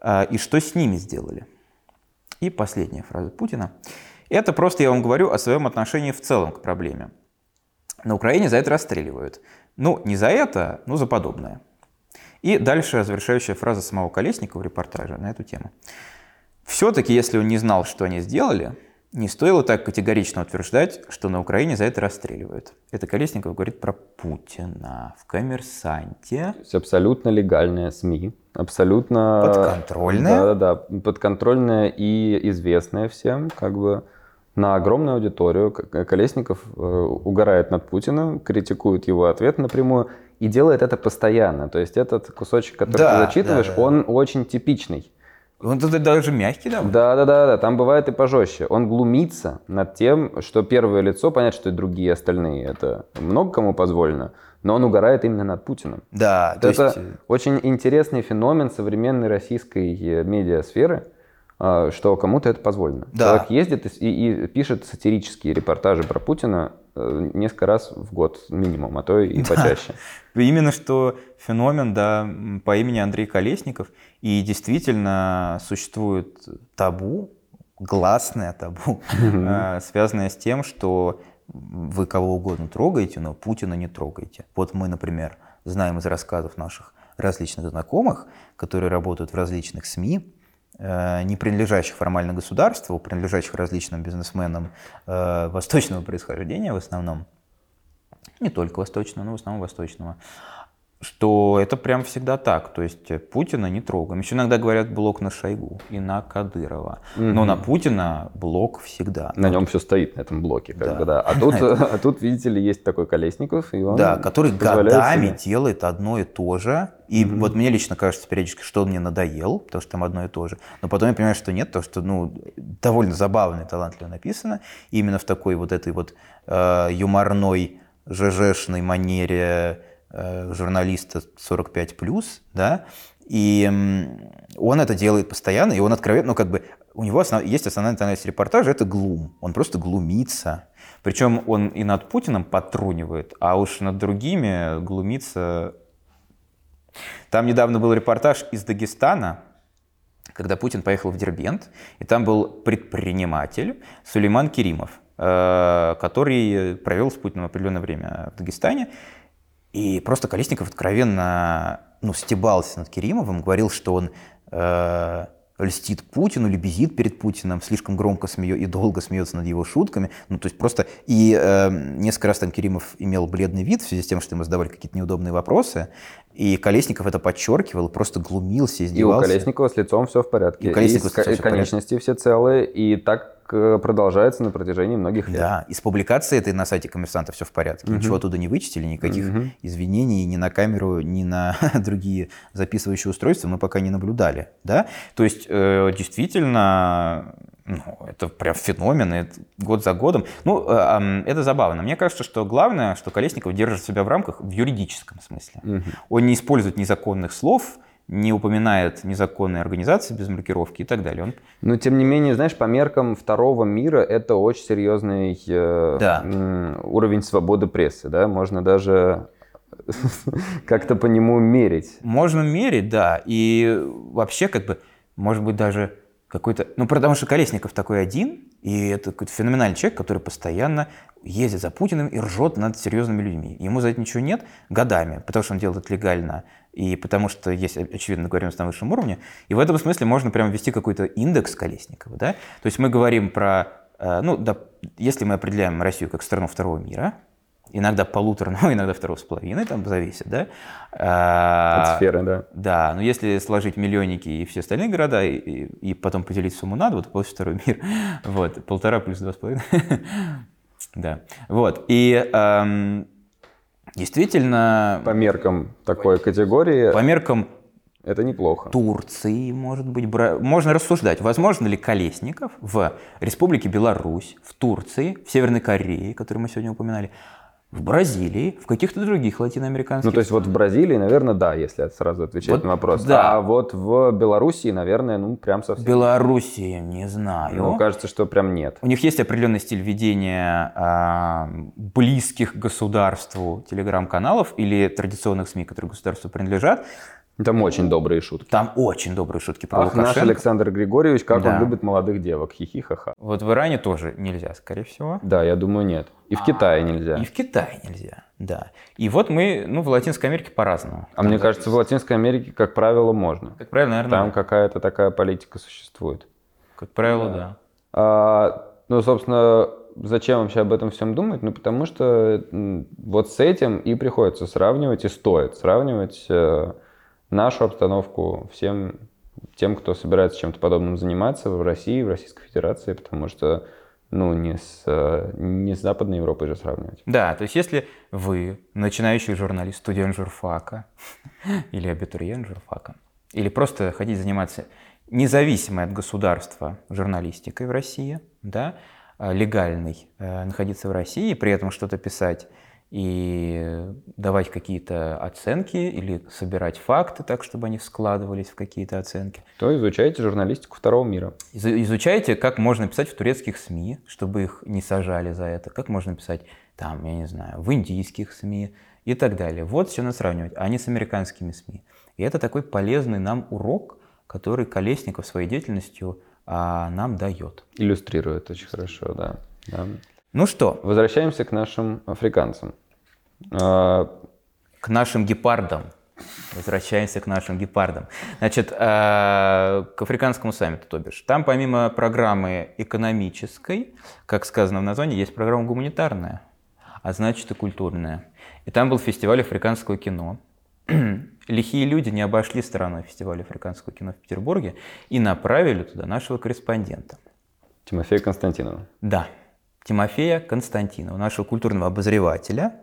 а, и что с ними сделали. И последняя фраза Путина. Это просто я вам говорю о своем отношении в целом к проблеме. На Украине за это расстреливают. Ну, не за это, но за подобное. И дальше завершающая фраза самого Колесникова в репортаже на эту тему. Все-таки, если он не знал, что они сделали, не стоило так категорично утверждать, что на Украине за это расстреливают. Это Колесников говорит про Путина в «Коммерсанте». То есть абсолютно легальная СМИ, абсолютно... Подконтрольная? Да-да, подконтрольная и известная всем, как бы на огромную аудиторию. Колесников э, угорает над Путиным, критикует его ответ напрямую и делает это постоянно. То есть этот кусочек, который да, ты зачитываешь, да, да. он очень типичный Он тут даже мягкий, да? Да, да, да, да, там бывает и пожестче. Он глумится над тем, что первое лицо, понятно, что и другие остальные, это много кому позволено, но он угорает именно над Путиным. Да, то это есть... Э, очень интересный феномен современной российской э, медиасферы, а, что кому-то это позволено. Да. Человек ездит и, и пишет сатирические репортажи про Путина несколько раз в год минимум, а то и да. почаще. Именно что феномен, да, по имени Андрей Колесников, и действительно существует табу, гласное табу, связанное с тем, что вы кого угодно трогаете, но Путина не трогаете. Вот мы, например, знаем из рассказов наших различных знакомых, которые работают в различных СМИ, э, не принадлежащих формально государству, принадлежащих различным бизнесменам э, восточного происхождения в основном, не только восточного, но в основном восточного, что это прям всегда так. То есть Путина не трогаем. Еще иногда говорят блок на Шойгу и на Кадырова. Угу. Но на Путина блок всегда. На нем все стоит, на этом блоке. Как да. бы, да. А, тут, а тут, видите ли, есть такой Колесников. И он да, который годами себе. делает одно и то же. И mm вот мне лично кажется периодически, что он мне надоел, потому что там одно и то же. Но потом я понимаю, что нет, потому что ну, довольно забавно и талантливо написано. И именно в такой вот этой вот э, юморной, ЖЖшной манере Э, журналиста 45 плюс, да, и он это делает постоянно, и он откровенно, ну как бы у него основ, есть основная тональность репортажа, это глум, он просто глумится. Причем он и над Путиным потрунивает, а уж над другими глумится. Там недавно был репортаж из Дагестана, когда Путин поехал в Дербент, и там был предприниматель Сулейман Керимов, э, который провел с Путиным определенное время в Дагестане, и просто Колесников откровенно ну, стебался над Керимовым, говорил, что он э, льстит Путину, лебезит перед Путиным, слишком громко смеет и долго смеется над его шутками. Ну, то есть просто... И э, несколько раз там Керимов имел бледный вид в связи с тем, что ему задавали какие-то неудобные вопросы. И Колесников это подчеркивал, просто глумился, издевался. И у Колесникова с лицом все в порядке. И, у Колесникова и, и конечности все целые. И так продолжается на протяжении многих лет. Да, из публикации этой на сайте коммерсанта все в порядке. Угу. Ничего оттуда не вычистили, никаких угу. извинений ни на камеру, ни на другие записывающие устройства мы пока не наблюдали. Да? То есть э, действительно ну, это прям феномен, это год за годом. Ну, э, это забавно. Мне кажется, что главное, что Колесников держит себя в рамках в юридическом смысле. Угу. Он не использует незаконных слов, не упоминает незаконные организации без маркировки и так далее. Он... Но тем не менее, знаешь, по меркам второго мира это очень серьезный э, да. уровень свободы прессы, да, можно даже как-то по нему мерить. Можно мерить, да, и вообще как бы, может быть, даже какой-то... Ну, потому что Колесников такой один, и это какой-то феноменальный человек, который постоянно ездит за Путиным и ржет над серьезными людьми. Ему за это ничего нет годами, потому что он делает это легально, и потому что есть, очевидно, договоренность на высшем уровне. И в этом смысле можно прямо ввести какой-то индекс Колесникова. Да? То есть мы говорим про, э, ну, да, если мы определяем Россию как страну второго мира, иногда полутора, ну, иногда второго с половиной, там зависит, да? От сферы, да. Да, но если сложить миллионники и все остальные города, и, и потом поделить сумму на два, то получится второй мир. Вот, полтора плюс два с половиной. Да, вот, и эм, действительно... По меркам такой категории... По меркам это неплохо. Турции, может быть, бра... можно рассуждать, возможно ли Колесников в Республике Беларусь, в Турции, в Северной Корее, которую мы сегодня упоминали, в Бразилии, в каких-то других латиноамериканских. Ну, то есть вот в Бразилии, наверное, да, если сразу отвечать вот, на вопрос. Да. А вот в Белоруссии, наверное, ну, прям совсем. Белоруссии, не знаю. Ну, кажется, что прям нет. У них есть определенный стиль ведения а, близких государству телеграм-каналов или традиционных СМИ, которые государству принадлежат. Там очень добрые шутки. Там очень добрые шутки про Ах, наш Александр Григорьевич, как да. он любит молодых девок. Хихи-ха-ха. Вот в Иране тоже нельзя, скорее всего. Да, я думаю, нет. И в а, Китае нельзя. И в Китае нельзя, да. И вот мы, ну, в Латинской Америке по-разному. А мне кажется, в Латинской Америке, как правило, можно. Как правило, наверное, Там да. какая-то такая политика существует. Как правило, да. да. А, ну, собственно, зачем вообще об этом всем думать? Ну, потому что вот с этим и приходится сравнивать, и стоит сравнивать э, нашу обстановку всем тем, кто собирается чем-то подобным заниматься в России, в Российской Федерации, потому что ну, не с, не с Западной Европой же сравнивать. Да, то есть если вы начинающий журналист, студент журфака или абитуриент журфака, или просто хотите заниматься независимой от государства журналистикой в России, да, а, легальной, э, находиться в России, при этом что-то писать и давать какие-то оценки или собирать факты так, чтобы они складывались в какие-то оценки. То изучаете журналистику второго мира. Изучайте, как можно писать в турецких СМИ, чтобы их не сажали за это, как можно писать там, я не знаю, в индийских СМИ и так далее. Вот все надо сравнивать, а не с американскими СМИ. И это такой полезный нам урок, который Колесников своей деятельностью а, нам дает. Иллюстрирует очень хорошо, да. да. Ну что? Возвращаемся к нашим африканцам. А... К нашим гепардам. Возвращаемся к нашим гепардам. Значит, а, к африканскому саммиту, то бишь. Там помимо программы экономической, как сказано в названии, есть программа гуманитарная, а значит и культурная. И там был фестиваль африканского кино. Лихие люди не обошли стороной фестиваля африканского кино в Петербурге и направили туда нашего корреспондента. Тимофея Константинова. Да, Тимофея Константинова, нашего культурного обозревателя.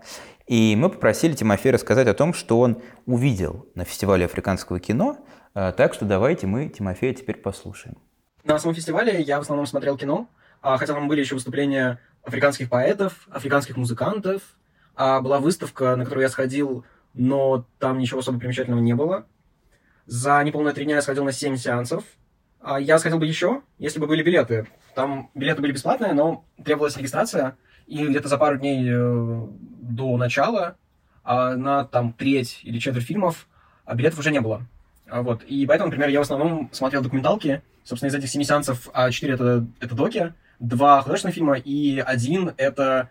И мы попросили Тимофея рассказать о том, что он увидел на фестивале африканского кино. А, так что давайте мы Тимофея теперь послушаем. На самом фестивале я в основном смотрел кино, а, хотя там были еще выступления африканских поэтов, африканских музыкантов. А была выставка, на которую я сходил, но там ничего особо примечательного не было. За неполные три дня я сходил на 7 сеансов. Я сходил бы еще, если бы были билеты. Там билеты были бесплатные, но требовалась регистрация, и где-то за пару дней э, до начала а на там треть или четверть фильмов а билетов уже не было. А вот. И поэтому, например, я в основном смотрел документалки. Собственно, из этих семи сеансов а четыре это, это доки, два художественных фильма, и один это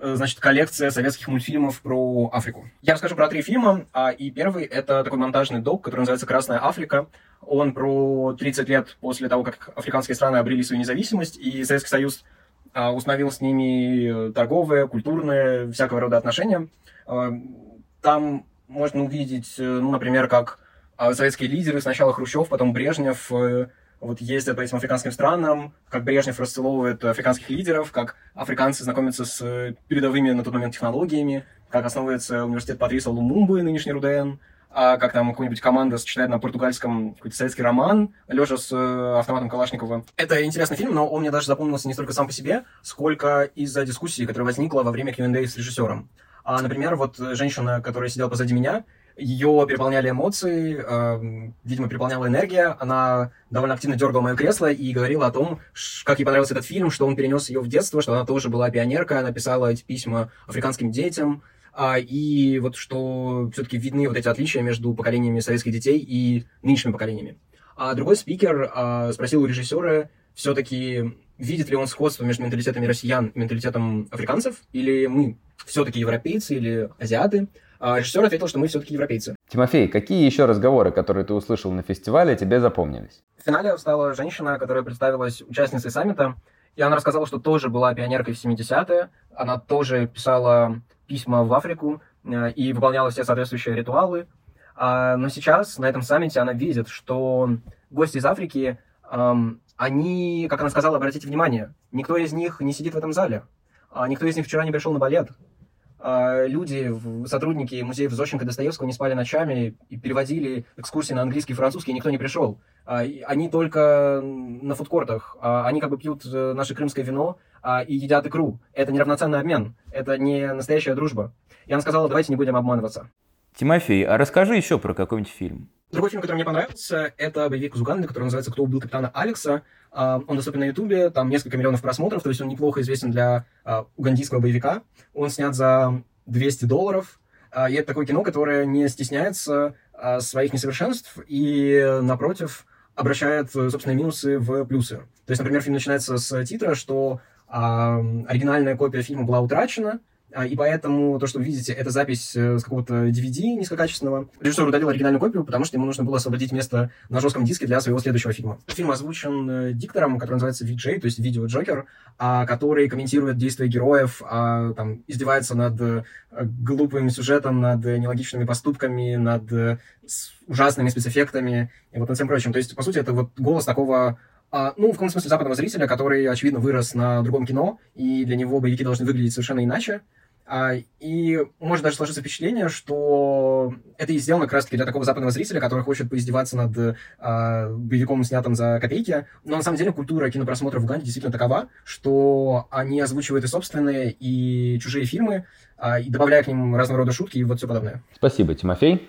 значит, коллекция советских мультфильмов про Африку. Я расскажу про три фильма, а, и первый — это такой монтажный док, который называется «Красная Африка». Он про 30 лет после того, как африканские страны обрели свою независимость, и Советский Союз а, установил с ними торговые, культурные, всякого рода отношения. А, там можно увидеть, э, ну, например, как а, советские лидеры, сначала Хрущев, потом Брежнев, э, вот ездят по этим африканским странам, как Брежнев расцеловывает африканских лидеров, как африканцы знакомятся с э, передовыми на тот момент технологиями, как основывается университет Патриса Лумумбы, нынешний РУДН, а как там какая-нибудь команда сочетает на португальском какой-то советский роман, лежа с э, автоматом Калашникова. Это интересный фильм, но он мне даже запомнился не столько сам по себе, сколько из-за дискуссии, которая возникла во время Q&A с режиссером. А, например, вот женщина, которая сидела позади меня, ее переполняли эмоции, э, видимо, переполняла энергия. Она довольно активно дергала мое кресло и говорила о том, как ей понравился этот фильм, что он перенес ее в детство, что она тоже была пионерка, она писала эти письма африканским детям, а, и вот что все-таки видны вот эти отличия между поколениями советских детей и нынешними поколениями. А другой спикер а, спросил у режиссера, все-таки видит ли он сходство между менталитетами россиян и менталитетом африканцев, или мы все-таки европейцы или азиаты. А режиссер ответил, что мы все-таки европейцы. Тимофей, какие еще разговоры, которые ты услышал на фестивале, тебе запомнились? В финале встала женщина, которая представилась участницей саммита, и она рассказала, что тоже была пионеркой в 70-е, она тоже писала письма в Африку э, и выполняла все соответствующие ритуалы. А, но сейчас на этом саммите она видит, что гости из Африки, они, как она сказала, обратите внимание, никто из них не сидит в этом зале. А никто из них вчера не пришел на балет. А, люди, сотрудники музеев Зощенко и Достоевского не спали ночами и переводили экскурсии на английский и французский, и никто не пришел. Они только на фудкортах. Они как бы пьют э, наше крымское вино, а, и едят икру. Это неравноценный обмен, это не настоящая дружба. И она сказала, давайте не будем обманываться. Тимофей, а расскажи еще про какой-нибудь фильм. Другой фильм, который мне понравился, это боевик из Уганды, который называется «Кто убил капитана Алекса». А, он доступен на Ютубе, там несколько миллионов просмотров, то есть он неплохо известен для а, угандийского боевика. Он снят за 200 долларов, и это такое кино, которое не стесняется своих несовершенств и, напротив, обращает собственные минусы в плюсы. То есть, например, фильм начинается с титра, что а, оригинальная копия фильма была утрачена, а, и поэтому то, что вы видите, это запись э, с какого-то DVD низкокачественного. Режиссер удалил оригинальную копию, потому что ему нужно было освободить место на жестком диске для своего следующего фильма. Фильм озвучен э, диктором, который называется VJ, то есть видео Джокер, а, который комментирует действия героев, там, издевается над э, глупым сюжетом, над нелогичными поступками, над ужасными спецэффектами и вот над всем прочим. То есть, по сути, это вот голос такого а, ну, в каком смысле западного зрителя, который, очевидно, вырос на другом кино, и для него боевики должны выглядеть совершенно иначе. А, и может даже сложиться впечатление, что это и сделано как раз-таки для такого западного зрителя, который хочет поиздеваться над а, боевиком, снятым за копейки. Но на самом деле культура кинопросмотра в Уганде действительно такова, что они озвучивают и собственные, и чужие фильмы, а, и добавляя к ним разного рода шутки и вот все подобное. Спасибо, Тимофей.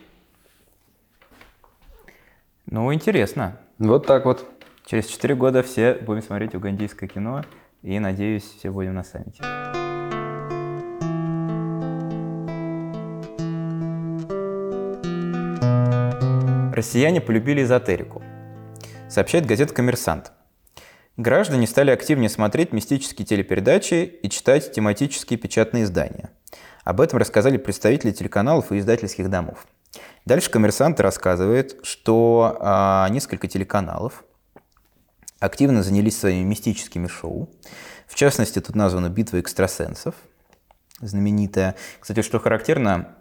Ну, интересно. Вот так вот. Через 4 года все будем смотреть угандийское кино, и, надеюсь, все будем на саммите. Россияне полюбили эзотерику. Сообщает газета «Коммерсант». Граждане стали активнее смотреть мистические телепередачи и читать тематические печатные издания. Об этом рассказали представители телеканалов и издательских домов. Дальше «Коммерсант» рассказывает, что а, несколько телеканалов активно занялись своими мистическими шоу. В частности, тут названа «Битва экстрасенсов», знаменитая. Кстати, что характерно,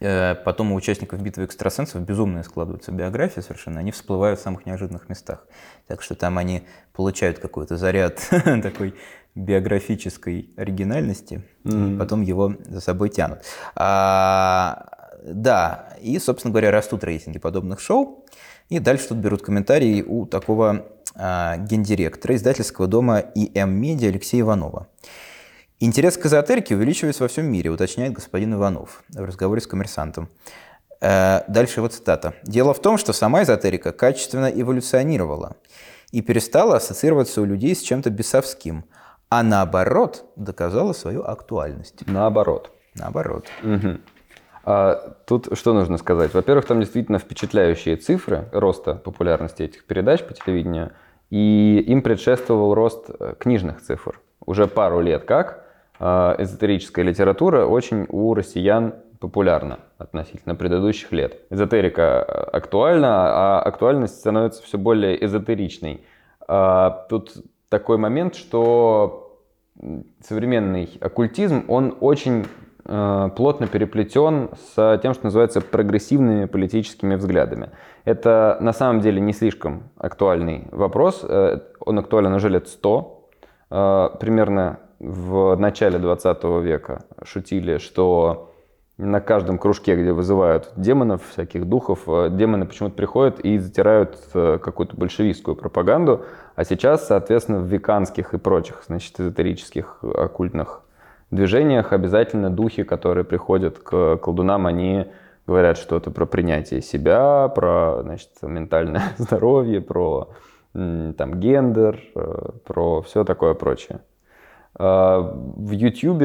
Э, потом у участников битвы экстрасенсов безумные складываются биографии совершенно, они всплывают в самых неожиданных местах. Так что там они получают какой-то заряд такой биографической оригинальности, mm-hmm. потом его за собой тянут. А, да, и, собственно говоря, растут рейтинги подобных шоу. И дальше тут берут комментарии у такого гендиректора издательского дома ИМ Медиа Алексея Иванова. Интерес к эзотерике увеличивается во всем мире, уточняет господин Иванов в разговоре с коммерсантом. Э, дальше вот цитата. «Дело в том, что сама эзотерика качественно эволюционировала и перестала ассоциироваться у людей с чем-то бесовским, а наоборот доказала свою актуальность». Наоборот. Наоборот. Угу. А, тут что нужно сказать? Во-первых, там действительно впечатляющие цифры роста популярности этих передач по телевидению, и им предшествовал рост э, книжных цифр. Уже пару лет как а, эзотерическая литература очень у россиян популярна относительно предыдущих лет. Эзотерика актуальна, а актуальность становится все более эзотеричной. Тут такой момент, что современный оккультизм, он очень плотно переплетен с тем, что называется прогрессивными политическими взглядами. Это на самом деле не слишком актуальный вопрос. Э, он актуален уже лет сто. Примерно в начале 20 века шутили, что на каждом кружке, где вызывают демонов, всяких духов, э, демоны почему-то приходят и затирают э, какую-то большевистскую пропаганду. А сейчас, соответственно, в веканских и прочих, значит, эзотерических оккультных движениях обязательно духи, которые приходят к колдунам, они говорят что-то про принятие себя, про значит, ментальное здоровье, про там, гендер, э, про все такое прочее. А, в YouTube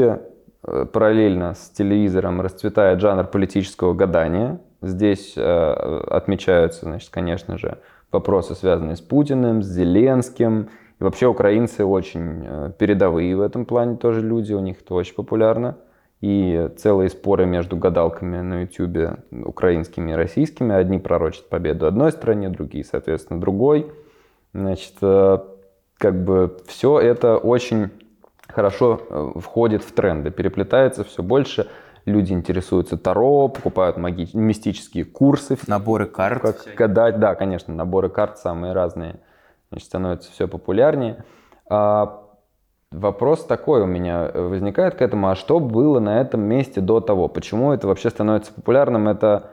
э, параллельно с телевизором расцветает жанр политического гадания. Здесь э, отмечаются, значит, конечно же, вопросы, связанные с Путиным, с Зеленским. И вообще украинцы очень передовые в этом плане тоже люди, у них это очень популярно. И целые споры между гадалками на YouTube, украинскими и российскими. Одни пророчат победу одной стране, другие, соответственно, другой. Значит, как бы все это очень хорошо э, входит в тренды, переплетается все больше. Люди интересуются Таро, покупают маги... мистические курсы. Наборы карт. Как гадать, да, конечно, наборы карт самые разные. Значит, становится все популярнее. А, вопрос такой у меня возникает к этому, а что было на этом месте до того? Почему это вообще становится популярным? Это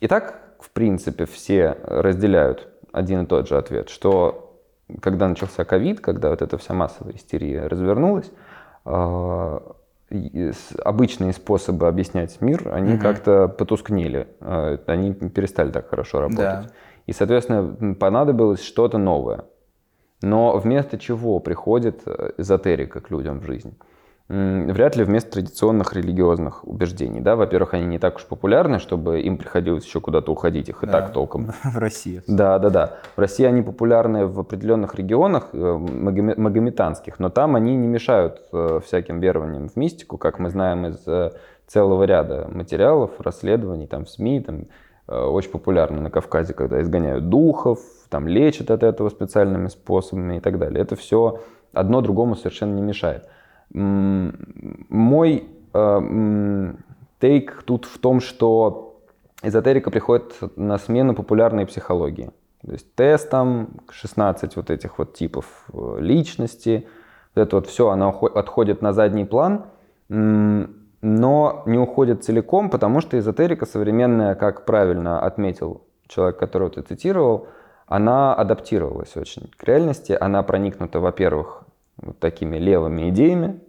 и так, в принципе, все разделяют один и тот же ответ, что когда начался ковид, когда вот эта вся массовая истерия развернулась, а, обычные способы объяснять мир, они угу. как-то потускнели, а, они перестали так хорошо работать. Да. И, соответственно, понадобилось что-то новое. Но вместо чего приходит э, эзотерика к людям в жизнь? вряд ли вместо традиционных религиозных убеждений. Да? Во-первых, они не так уж популярны, чтобы им приходилось еще куда-то уходить, их и да, так толком. В России. Да, да, да. В России они популярны в определенных регионах э, магометанских, но там они не мешают э, всяким верованиям в мистику, как мы знаем из целого ряда материалов, расследований там в СМИ, там очень популярно на Кавказе, когда изгоняют духов, там лечат от этого специальными способами и так далее. Это все одно другому совершенно не мешает. Мой э, тейк тут в том, что эзотерика приходит на смену популярной психологии. То есть тестом, 16 вот этих вот типов э, личности, вот это вот все, оно отходит на задний план, но не уходит целиком, потому что эзотерика современная, как правильно отметил человек, которого ты цитировал, она адаптировалась очень к реальности. Она проникнута, во-первых, вот такими левыми идеями,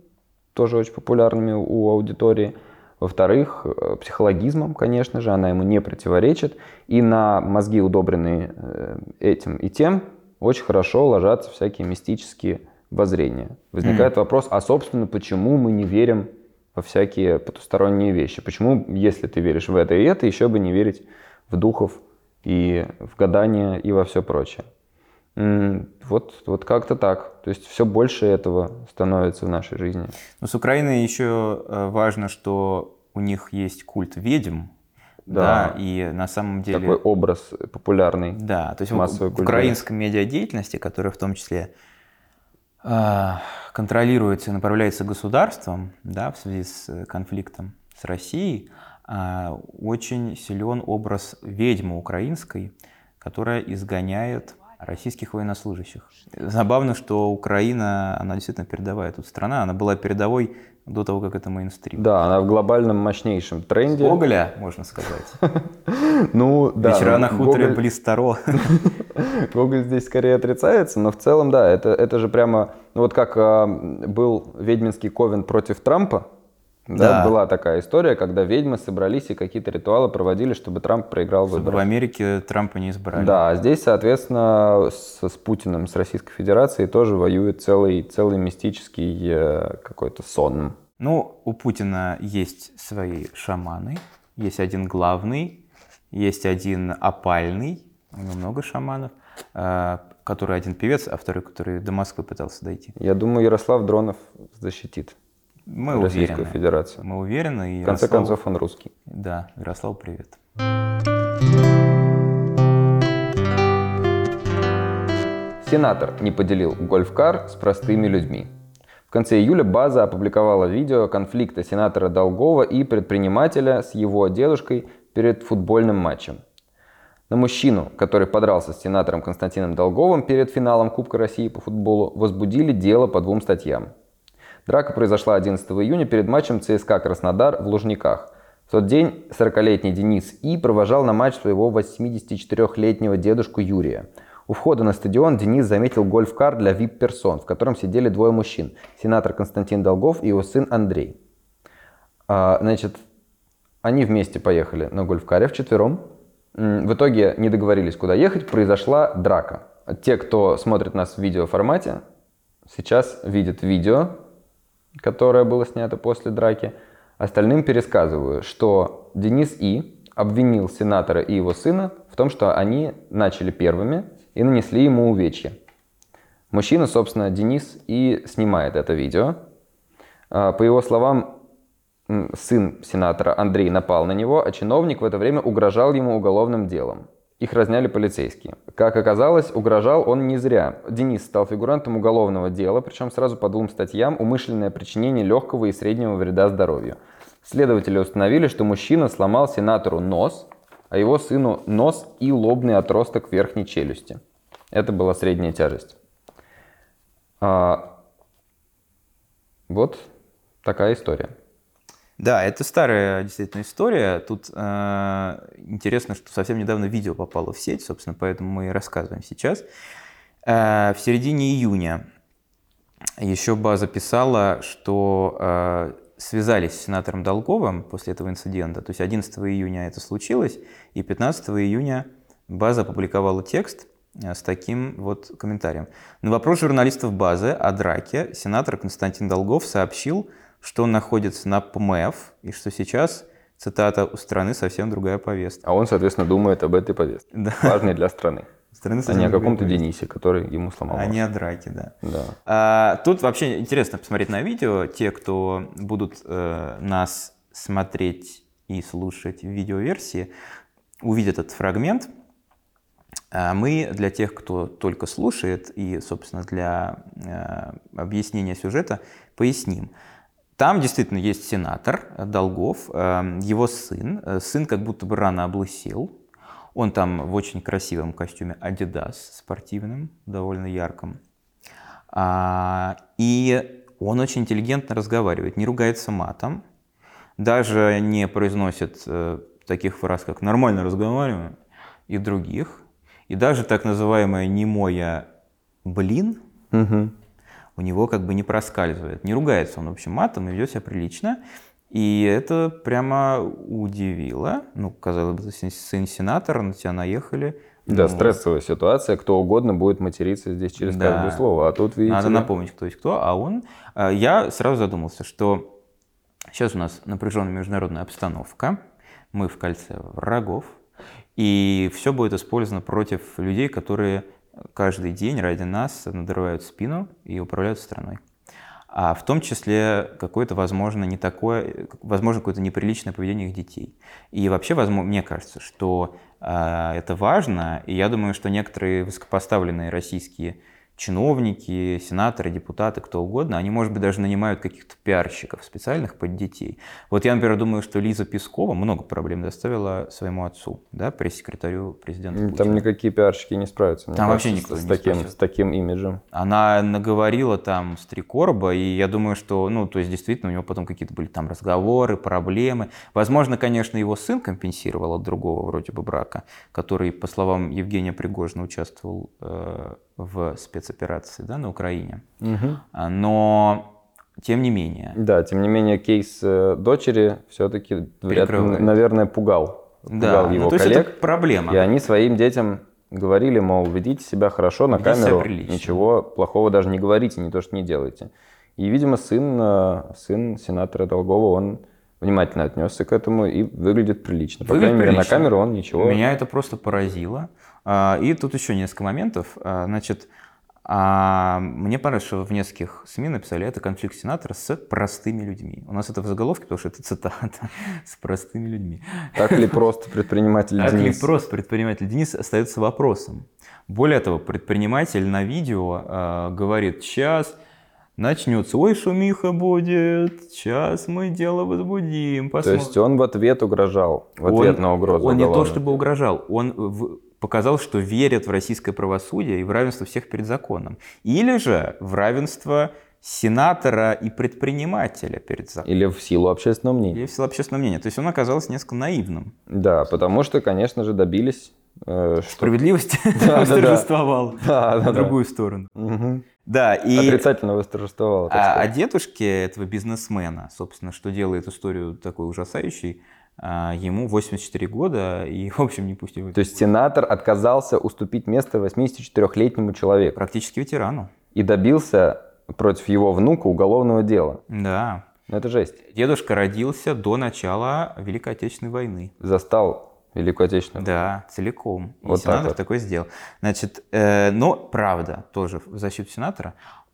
тоже очень популярными у аудитории. Во-вторых, э, психологизмом, конечно же, она ему не противоречит. И на мозги, удобренные э, этим и тем, очень хорошо ложатся всякие мистические воззрения. Возникает mm. вопрос, а собственно, почему мы не верим во всякие потусторонние вещи? Почему, если ты веришь в это и это, еще бы не верить в духов и в гадания и во все прочее? Вот, вот как-то так. То есть все больше этого становится в нашей жизни. Но с Украиной еще э, важно, что у них есть культ ведьм. Да. да, и на самом деле... Такой образ популярный. Да, то есть в, в украинской медиадеятельности, которая в том числе контролируется и направляется государством, да, в связи с конфликтом с Россией, э, очень силен образ ведьмы украинской, которая изгоняет российских военнослужащих. Забавно, что Украина, она действительно передовая тут страна, она была передовой до того, как это мейнстрим. Да, она в глобальном мощнейшем тренде. С Гоголя, можно сказать. Ну, да. Вечера на хуторе близ Таро. Гоголь здесь скорее отрицается, но в целом, да, это, это же прямо, ну вот как а, был ведьминский ковен против Трампа, да, да, была такая история, когда ведьмы собрались и какие-то ритуалы проводили, чтобы Трамп проиграл выборы. Чтобы в Америке Трампа не избрали. Да, а здесь, соответственно, с, с Путиным, с Российской Федерацией тоже воюет целый, целый мистический э, какой-то сон. Ну, у Путина есть свои шаманы. Есть один главный, есть один опальный, у него много шаманов, э, который один певец, а второй, который до Москвы пытался дойти. Я думаю, Ярослав Дронов защитит. Мы Российскую уверены. Федерацию. Мы уверены. И В конце Ярослав... концов, он русский. Да, Ярослав, привет. Сенатор не поделил гольф-кар с простыми людьми. В конце июля база опубликовала видео конфликта сенатора Долгова и предпринимателя с его дедушкой перед футбольным матчем. На мужчину, который подрался с сенатором Константином Долговым перед финалом Кубка России по футболу, возбудили дело по двум статьям – Драка произошла 11 июня перед матчем ЦСКА «Краснодар» в Лужниках. В тот день 40-летний Денис И провожал на матч своего 84-летнего дедушку Юрия. У входа на стадион Денис заметил гольф-кар для VIP-персон, в котором сидели двое мужчин. Сенатор Константин Долгов и его сын Андрей. А, значит, они вместе поехали на гольф-каре вчетвером. В итоге не договорились, куда ехать. Произошла драка. Те, кто смотрит нас в видеоформате, сейчас видят видео, которое было снято после драки. Остальным пересказываю, что Денис И обвинил сенатора и его сына в том, что они начали первыми и нанесли ему увечья. Мужчина, собственно, Денис и снимает это видео. А, по его словам, сын сенатора Андрей напал на него, а чиновник в это время угрожал ему уголовным делом. Их разняли полицейские. Как оказалось, угрожал он не зря. Денис стал фигурантом уголовного дела, причем сразу по двум статьям «Умышленное причинение легкого и среднего вреда здоровью». Следователи установили, что мужчина сломал сенатору нос, а его сыну нос и лобный отросток верхней челюсти. Это была средняя тяжесть. А, вот такая история. Да, это старая действительно история. Тут э, интересно, что совсем недавно видео попало в сеть, собственно, поэтому мы и рассказываем сейчас. Э, в середине июня еще база писала, что э, связались с сенатором Долговым после этого инцидента. То есть 11 июня это случилось, и 15 июня база опубликовала текст с таким вот комментарием. На вопрос журналистов базы о драке сенатор Константин Долгов сообщил, что он находится на ПМФ, и что сейчас, цитата, у страны совсем другая повестка. А он, соответственно, думает об этой повестке, да. важной для страны. Страны а не о каком-то Денисе, который ему сломал. А не о драке, да. да. А, тут вообще интересно посмотреть на видео. Те, кто будут э, нас смотреть и слушать в видеоверсии, увидят этот фрагмент. А мы для тех, кто только слушает и, собственно, для э, объяснения сюжета поясним. Там действительно есть сенатор Долгов, эм, его сын. Э, сын как будто бы рано облысел. Он там в очень красивом костюме Adidas спортивном, довольно ярком. А, и он очень интеллигентно разговаривает, не ругается матом, даже не произносит э, таких фраз, как «нормально разговариваю» и других. И даже так называемое «немое блин» Мгм. У него как бы не проскальзывает. Не ругается он, в общем, матом и ведет себя прилично. И это прямо удивило. Ну, казалось бы, сын сенатора, на тебя наехали. Да, Ну, стрессовая ситуация, кто угодно будет материться здесь через Да. каждое слово. А тут, видите, Надо ли, напомнить, кто есть кто. А он... э, Я сразу задумался, что сейчас у нас напряженная международная обстановка. Мы в кольце врагов. И все будет использовано против людей, которые каждый день ради нас надрывают спину и управляют страной. А в том числе какое-то, возможно, не такое, возможно, какое-то неприличное поведение их детей. И вообще, возможно, мне кажется, что э, это важно, и я думаю, что некоторые высокопоставленные российские чиновники, сенаторы, депутаты, кто угодно, они, может быть, даже нанимают каких-то пиарщиков специальных под детей. Вот я, например, думаю, что Лиза Пескова много проблем доставила своему отцу, да, пресс-секретарю президента Там Путина. никакие пиарщики не справятся. Там вообще кажется, никто с, не таким, справится. с таким имиджем. Она наговорила там с три короба, и я думаю, что, ну, то есть действительно у него потом какие-то были там разговоры, проблемы. Возможно, конечно, его сын компенсировал от другого вроде бы брака, который, по словам Евгения Пригожина, участвовал э, в спецоперации да, на Украине. А, Но, тем не менее, Да, тем не менее, кейс э, дочери все-таки, наверное, пугал. да, Пугал его ну, то есть коллег. это проблема. И они своим детям говорили, мол, ведите себя хорошо на Ведите камеру, ничего плохого даже не говорите, не то, что не делайте. И, видимо, сын, э, сын сенатора Долгова, он внимательно отнесся к этому и выглядит прилично. По Выглядит крайней мере, на прилично. камеру он ничего... Меня это просто поразило. А, И тут еще несколько моментов. А, Значит, а, мне понравилось, что в нескольких СМИ написали, это конфликт сенатора с простыми людьми. У нас это в заголовке, потому что это цитата с простыми людьми. Так ли просто предприниматель Так ли Денис? просто предприниматель Денис остается вопросом. Более того, предприниматель на видео говорит, сейчас начнется, ой, шумиха будет, сейчас мы дело возбудим, То есть он в ответ угрожал, в ответ Он- на угрозу Он не то чтобы угрожал, он в- показал, что верит в российское правосудие и в равенство всех перед законом. Или же в равенство сенатора и предпринимателя перед законом. Или в силу общественного мнения. Или в силу общественного мнения. То есть он оказался несколько наивным. Да, потому что, конечно же, добились, э, что... Справедливость Да, восторжествовала да. другую сторону. Мгм. Да, и... Отрицательно восторжествовало. так А, а дедушке этого бизнесмена, собственно, что делает историю такой ужасающей, ему 84 года, и, в общем, не пустил То есть сенатор отказался уступить место 84-летнему человеку практически ветерану. и добился против его внука уголовного дела. Да. Ну, Это жесть. Дедушка родился до начала Великой Отечественной войны. Застал Великую Отечественную. Да, целиком. И Вот так сенатор вот. такой сделал. Значит, э, но правда, тоже в защиту сенатора,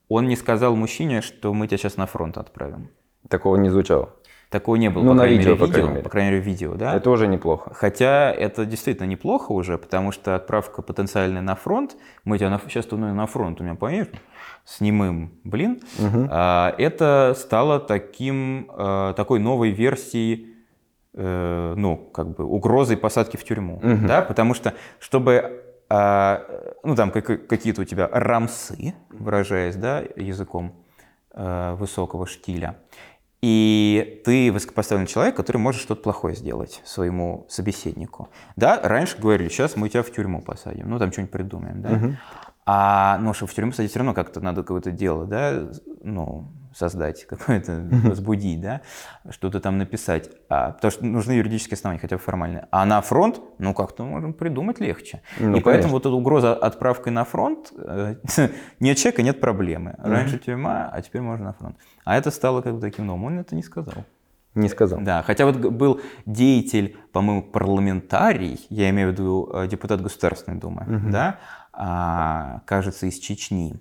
он не сказал мужчине, что мы тебя сейчас на фронт отправим. Такого не звучало. Такого не было, Ну, по на крайней видео, мере, по крайней мере. по крайней мере, видео, да? Это уже неплохо. Хотя это действительно неплохо уже, потому что отправка потенциальная на фронт, мы тебя на, сейчас ты на фронт у меня поедешь, с немым, блин, Мгм. а, это стало таким, а, такой новой версией, э, ну, как бы угрозой посадки в тюрьму, Мгм. да, потому что, чтобы, а, ну, там как- какие-то у тебя рамсы, выражаясь, да, языком э, высокого штиля, и ты высокопоставленный человек, который может что-то плохое сделать своему собеседнику. Да, раньше говорили, сейчас мы тебя в тюрьму посадим, ну там что-нибудь придумаем, да. Мгм. А, ну, чтобы в тюрьму садить, все равно как-то надо какое-то дело, да, ну, создать, какое-то, возбудить, да, что-то там написать. А, потому что нужны юридические основания, хотя бы формальные. А на фронт, ну, как-то можем придумать легче. Ну, И поэтому вот эта угроза отправкой на фронт, э, нет чека, нет проблемы. Раньше тюрьма, а теперь можно на фронт. А это стало как бы таким новым. Он это не сказал. Не сказал. Да, хотя вот был деятель, по-моему, парламентарий, я имею в виду э, депутат Государственной Думы, да, а, кажется, из Чечни.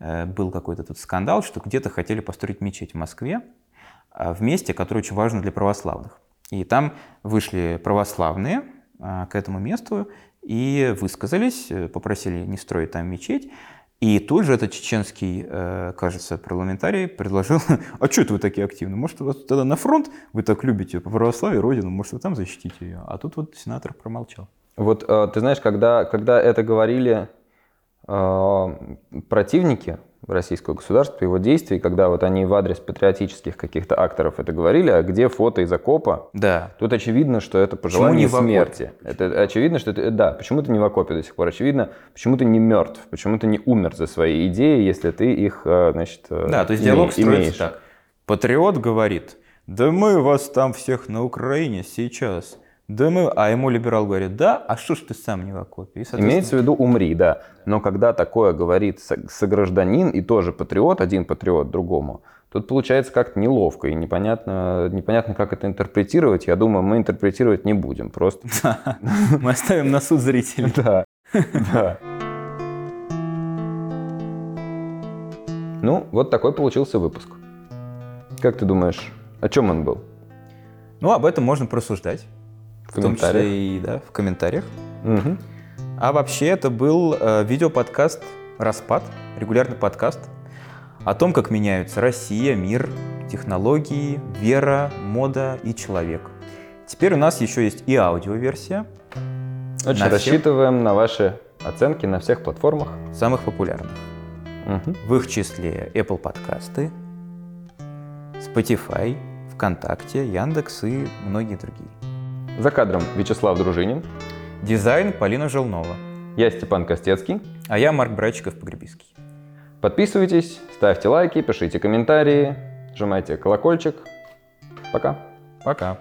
Э, Был какой-то тут скандал, что где-то хотели построить мечеть в Москве а, в месте, которое очень важно для православных. И там вышли православные а, к этому месту и высказались, э, попросили не строить там мечеть. И тут же этот чеченский, э, кажется, парламентарий предложил, а что это вы такие активны? Может, вас тогда на фронт, вы так любите православие, родину, может, вы там защитите ее? А тут вот сенатор промолчал. Вот ты знаешь, когда, когда это говорили противники в российского государства, его действий, когда вот они в адрес патриотических каких-то акторов это говорили, а где фото из окопа, Да. Тут очевидно, что это Почему пожелание не в окопе? смерти. Это очевидно, что это, да, почему ты не в окопе до сих пор? Очевидно, почему ты не мертв, почему ты не умер за свои идеи, если ты их, э, значит, э, Да, то есть име- диалог строится имеешь. так. Патриот говорит, да мы вас там всех на Украине сейчас. Да мы, а ему либерал говорит, да, а что ж ты сам не в окопе? И, соответственно, Имеется в виду умри, да. Но когда такое говорит со- согражданин и тоже патриот, один патриот другому, тут получается как-то неловко и непонятно, непонятно, как это интерпретировать. Я думаю, мы интерпретировать не будем, просто. мы оставим на суд зрителей. Да, да. Ну, вот такой получился выпуск. Как ты думаешь, о чем он был? Ну, об этом можно просуждать. В В том числе комментариях. и да, в комментариях. Мгм. А вообще это был э, видеоподкаст «Распад», регулярный подкаст о том, как меняются Россия, мир, технологии, вера, мода и человек. Теперь у нас еще есть и аудиоверсия Очень На всех? рассчитываем на ваши оценки на всех платформах. самых популярных. Мгм. В их числе Apple подкасты, Spotify, ВКонтакте, Яндекс и многие другие. За кадром Вячеслав Дружинин. Дизайн Полина Желнова. Я Степан Костецкий. А я Марк Братчиков-Погребиский. Подписывайтесь, ставьте лайки, пишите комментарии, нажимайте колокольчик. Пока. Пока.